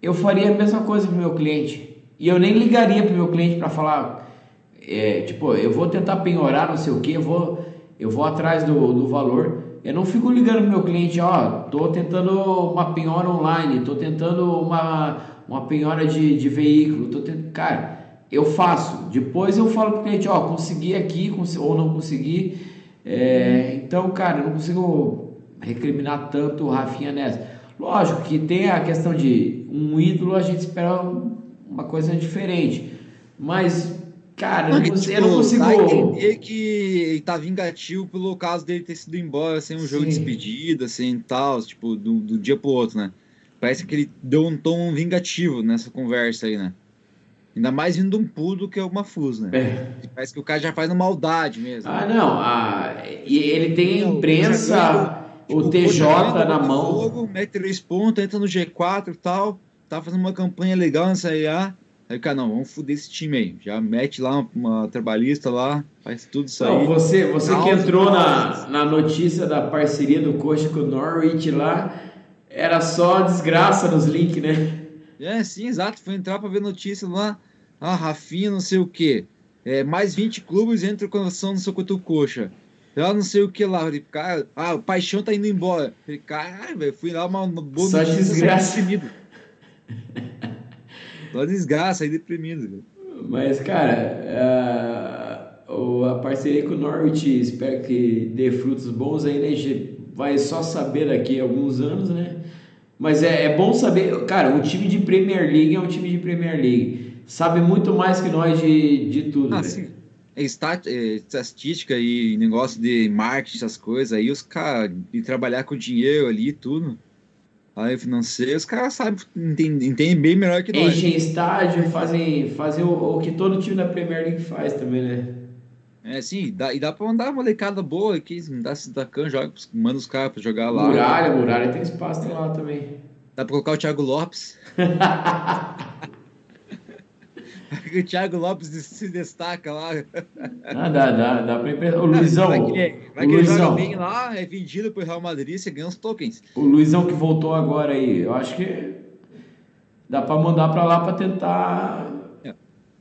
eu faria a mesma coisa para o meu cliente. E eu nem ligaria para o meu cliente para falar, é, tipo, eu vou tentar penhorar não sei o que, eu vou, eu vou atrás do, do valor. Eu não fico ligando para o meu cliente, ó, tô tentando uma penhora online, tô tentando uma uma penhora de, de veículo, tô tendo, cara, eu faço. Depois eu falo para o cliente, ó, consegui aqui ou não consegui. É, então, cara, eu não consigo recriminar tanto o Rafinha nessa. Lógico que tem a questão de um ídolo, a gente espera uma coisa diferente. Mas, cara, não, eu, não, tipo, eu não consigo. Dá entender que ele tá vingativo pelo caso dele ter sido embora sem um Sim. jogo de despedida, sem tal, tipo, do, do dia pro outro, né? Parece que ele deu um tom vingativo nessa conversa aí, né? Ainda mais vindo de um pudo que é uma fus, né? É. Parece que o cara já faz uma maldade mesmo. Ah, não. Ah, e ele tem a imprensa, o, tipo, TJ na mão. Fogo, mete três pontos, entra no G4 e tal. Tá fazendo uma campanha legal nessa IA. Aí, cara, não, vamos foder esse time aí. Já mete lá uma, uma trabalhista lá, faz tudo isso não, aí. Você, você que entrou na, na notícia da parceria do Coxa com o Norwich lá, era só desgraça nos links, né? É, sim, exato. Foi entrar pra ver notícia lá. Ah, Rafinha, não sei o quê. É, mais 20 clubes entram com a ação no seu o Coxa. Eu não sei o que lá. Falei, cara, ah, o Paixão tá indo embora. Falei, caralho, velho, fui lá uma, uma boa Só desgraça. Só desgraça, aí deprimido. Mas, cara, a, a parceria com o Norwich, espero que dê frutos bons aí, né? A gente vai só saber daqui a alguns anos, né? Mas é, é bom saber, cara, um time de Premier League é um time de Premier League. Sabe muito mais que nós de, de tudo, ah, né? Sim. É, estat, é, estatística e negócio de marketing, essas coisas aí, os caras, e trabalhar com dinheiro ali e tudo área financeira, os caras sabem, entendem, entendem, bem melhor que nós. Enchem estádio, fazem, fazem o, o, que todo time da Premier League faz também, né? É, sim, dá, e dá pra mandar uma molecada boa aqui, dá se destacando, joga, manda os caras pra jogar lá. Muralha, Muralha tem espaço lá também. Dá pra colocar o Thiago Lopes. o Thiago Lopes se destaca lá. Ah, dá, dá, dá pra emprestar. O Luizão. Vai que ele, vai que ele joga bem lá, é vendido pro Real Madrid, você ganha uns tokens. O Luizão que voltou agora aí, eu acho que dá pra mandar pra lá pra tentar. É.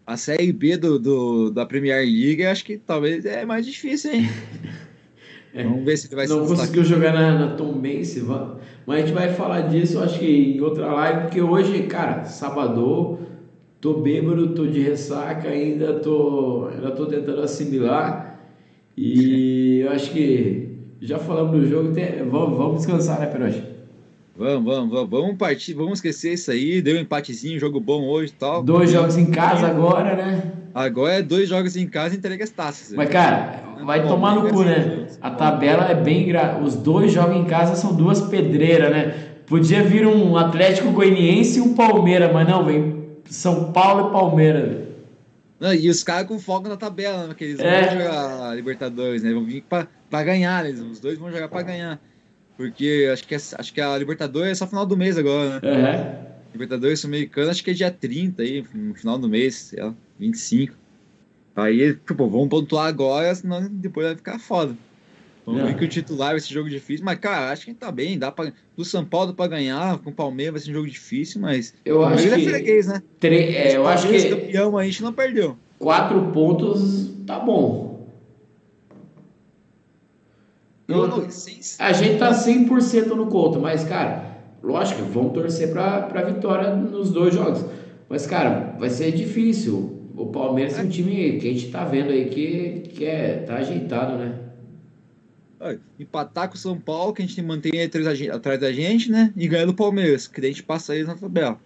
A Série B do, do, da Premier League, acho que talvez é mais difícil, hein? É. Vamos ver se ele vai Não conseguiu jogar na, na Tom Bense, mas a gente vai falar disso, acho que em outra live, porque hoje, cara, sábado Tô bêbado, tô de ressaca, ainda tô, ainda tô tentando assimilar. E eu acho que já falamos do jogo, tem, vamos, vamos descansar, né, Peroche? Vamos, vamos, vamos, vamos partir, vamos esquecer isso aí. Deu um empatezinho, jogo bom hoje e tal. Dois jogos em casa agora, né? Agora é dois jogos em casa e entrega as taças. Mas, cara, vai bom, tomar no cu, né? A tabela é bem. Gra... Os dois jogos em casa são duas pedreiras, né? Podia vir um Atlético Goianiense e um Palmeiras, mas não, vem são Paulo e Palmeiras. Não, e os caras com foco na tabela, né? Que eles é. vão jogar Libertadores, né? Vão vir pra, pra ganhar, eles, os dois vão jogar pra ganhar. Porque acho que, é, acho que a Libertadores é só final do mês agora, né? Uhum. Libertadores Sul-Americana, acho que é dia 30 aí, no final do mês, sei lá, 25. Aí, tipo, vamos pontuar agora, senão depois vai ficar foda. Vamos ver que o titular vai ser jogo difícil, mas, cara, acho que a gente tá bem. Dá pra, do São Paulo para ganhar, com o Palmeiras vai ser um jogo difícil, mas. Eu acho é que. É freguês, né? Tre... É, eu acho que. campeão a gente não perdeu. Quatro pontos tá bom. Eu, não, a gente tá 100% no conto, mas, cara, lógico, vamos torcer pra, pra vitória nos dois jogos. Mas, cara, vai ser difícil. O Palmeiras é um time que a gente tá vendo aí que, que é, tá ajeitado, né? Empatar com o São Paulo, que a gente mantém atrás da gente, né? E ganhar do Palmeiras, que a gente passa eles na tabela.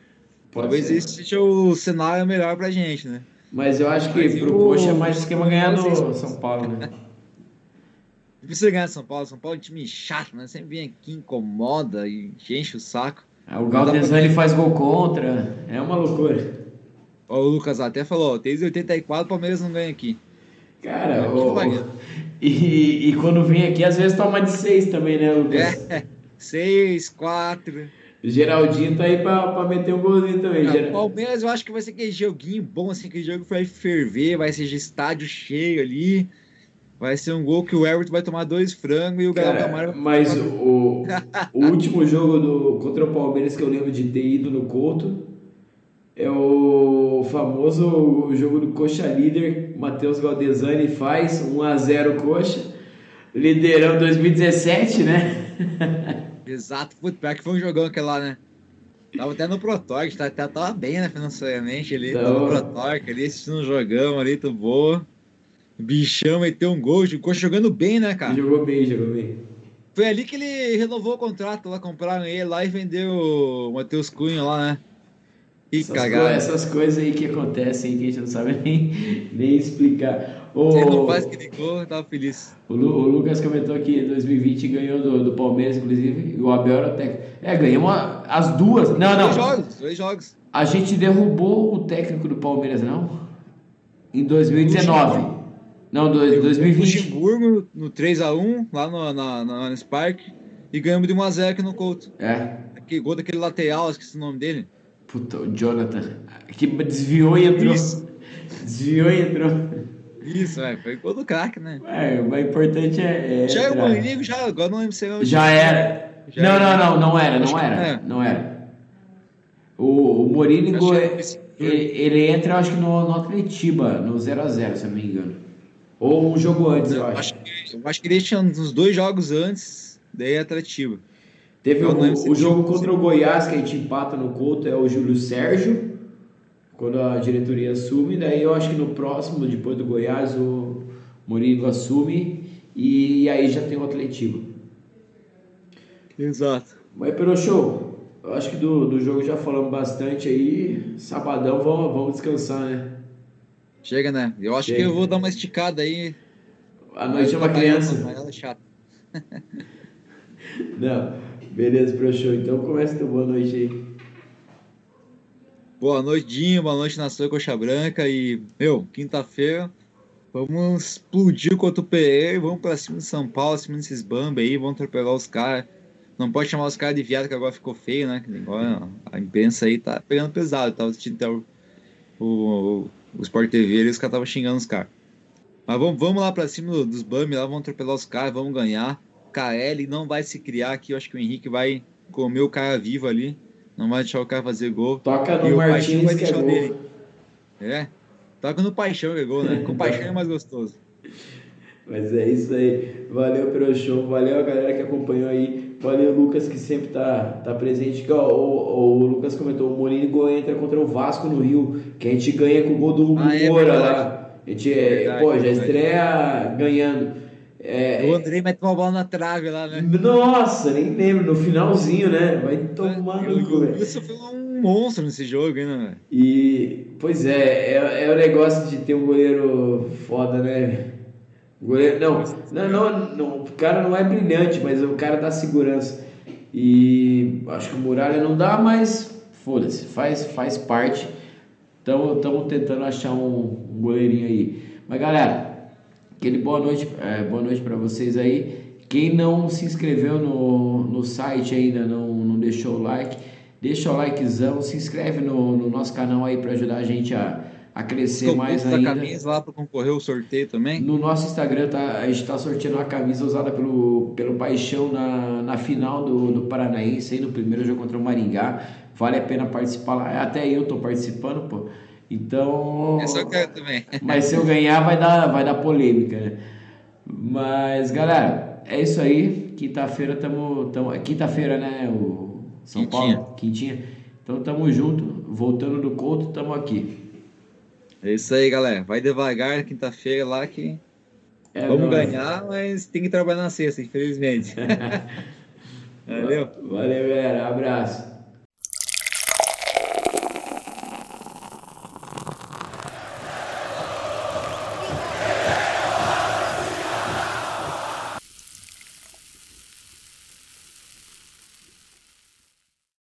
Pode Talvez ser. esse seja o cenário melhor pra gente, né? Mas eu acho que Mas pro o... Coxa é mais esquema ganhar do São Paulo, né? Precisa ganhar São Paulo. São Paulo é um time chato, né? Sempre vem aqui, incomoda e enche o saco. Ah, o Galdesani ele faz gol contra. É uma loucura. o Lucas até falou, desde 84 o Palmeiras não ganha aqui. Cara, o, e, e quando vem aqui, às vezes toma de seis também, né, Lucas? É, seis, quatro. O Geraldinho tá aí pra, pra meter um golzinho também. O Palmeiras eu acho que vai ser aquele joguinho bom, assim, aquele jogo vai ferver, vai ser de estádio cheio ali. Vai ser um gol que o Everton vai tomar dois frangos e o Gabriel Camara... Mas o, o último jogo do, contra o Palmeiras que eu lembro de ter ido no Couto é o famoso jogo do Coxa líder. Matheus Galdesani faz 1 a 0 Coxa, liderando 2017, né? Exato, pior que foi um jogão aquele lá, né? Tava até no Protorque, tá, tá, tava bem, né, financeiramente ali. Então... Tava no Protorque ali, assistindo um jogão ali, tudo boa. Bichão meteu um gol, o Coxa jogando bem, né, cara? Jogou bem, jogou bem. Foi ali que ele renovou o contrato lá, compraram ele lá e vendeu o Matheus Cunha lá, né? Essas, co essas coisas aí que acontecem que a gente não sabe nem, nem explicar. O, Você não faz que ligou, tava feliz. O, Lu, o, Lucas comentou que em 2020 ganhou do, do Palmeiras, inclusive, e o Abel era o técnico. É, ganhamos as duas. Não, não. Dois jogos, dois jogos. A gente derrubou o técnico do Palmeiras, não? Em 2019. Não, do, 2020. Luxemburgo no 3x1, lá no, na, na, no Spark, e ganhamos de 1x0 aqui no Couto. É. Aquele gol daquele lateral, esqueci o nome dele. Puta, o Jonathan. Que desviou e entrou. Isso. Desviou e entrou. Isso, velho. Foi gol do craque, né? É, o importante é. é já é o Mourinho, já. Agora não lembro se é Já era. Já não, era. não, não, não era, não era. É. Não era. O, o Mourinho, é ele, ele, entra, eu acho que no, no Atletiba, no 0x0, se eu não me engano. Ou um jogo antes, eu, eu acho. acho que, eu acho que ele tinha uns dois jogos antes, daí é Atletiba. Teve o, o jogo contra o Goiás, que a gente empata no Couto, é o Júlio Sérgio, quando a diretoria assume. Daí eu acho que no próximo, depois do Goiás, o Murilo assume e aí já tem o Atletiba. Exato. Mas pelo show, eu acho que do, do jogo já falamos bastante aí. Sabadão, vamos, vamos descansar, né? Chega, né? Eu acho Chega. que eu vou dar uma esticada aí. A noite é uma criança. Mas ela é chata. Não, beleza, pro show. Então começa teu boa noite aí. Boa noite, Dinho. Boa noite, Nação Coxa Branca. E, meu, quinta-feira, vamos explodir contra o PE. Vamos pra cima de São Paulo, acima desses bamba aí. Vamos atropelar os caras. Não pode chamar os caras de viado, que agora ficou feio, né? A imprensa aí tá pegando pesado. tava assistindo o, o, o Sport TV e os caras estavam xingando os caras. Mas vamos, vamos lá pra cima dos Bambi, lá vamos atropelar os caras, vamos ganhar. KL não vai se criar aqui. Eu acho que o Henrique vai comer o cara vivo ali. Não vai deixar o cara fazer gol. Toca no Martins que é gol. Dele. É. Toca no Paixão que é gol, né? Com Paixão é mais gostoso. Mas é isso aí. Valeu pelo show. Valeu a galera que acompanhou aí. Valeu Lucas que sempre tá, tá presente. O, o, o Lucas comentou, o Mourinho entra contra o Vasco no Rio, que a gente ganha com o gol do ah, é Moura lá. A gente é, pô, já estreia ganhando. É, o Andrei mete uma bola na trave lá, né? Nossa, nem lembro, no finalzinho, né? Vai tomar no cu, velho. Isso foi um monstro nesse jogo, hein, né? E, pois é, é, é o negócio de ter um goleiro foda, né? Goleiro, não, não, não, não, o cara não é brilhante, mas o cara dá segurança. E acho que o Muralha não dá, mas foda-se, faz, faz parte. Estamos tentando achar um, um goleirinho aí. Mas galera, Aquele boa noite, é, boa noite para vocês aí. Quem não se inscreveu no, no site ainda, não, não deixou o like, deixa o likezão, se inscreve no, no nosso canal aí para ajudar a gente a, a crescer mais ainda. camisa lá para concorrer o sorteio também? No nosso Instagram tá, a gente está sorteando uma camisa usada pelo, pelo Paixão na, na final do, do Paranaense, aí no primeiro jogo contra o Maringá. Vale a pena participar lá. Até eu tô participando, pô. Então. Só quero também. Mas se eu ganhar, vai dar, vai dar polêmica, né? Mas, galera, é isso aí. Quinta-feira estamos. É quinta-feira, né? O São Quintinha. Paulo. Quintinha. Então tamo junto. Voltando do Couto, tamo aqui. É isso aí, galera. Vai devagar quinta-feira lá que. É Vamos nóis. ganhar, mas tem que trabalhar na sexta, infelizmente. Valeu. Valeu, galera. Abraço.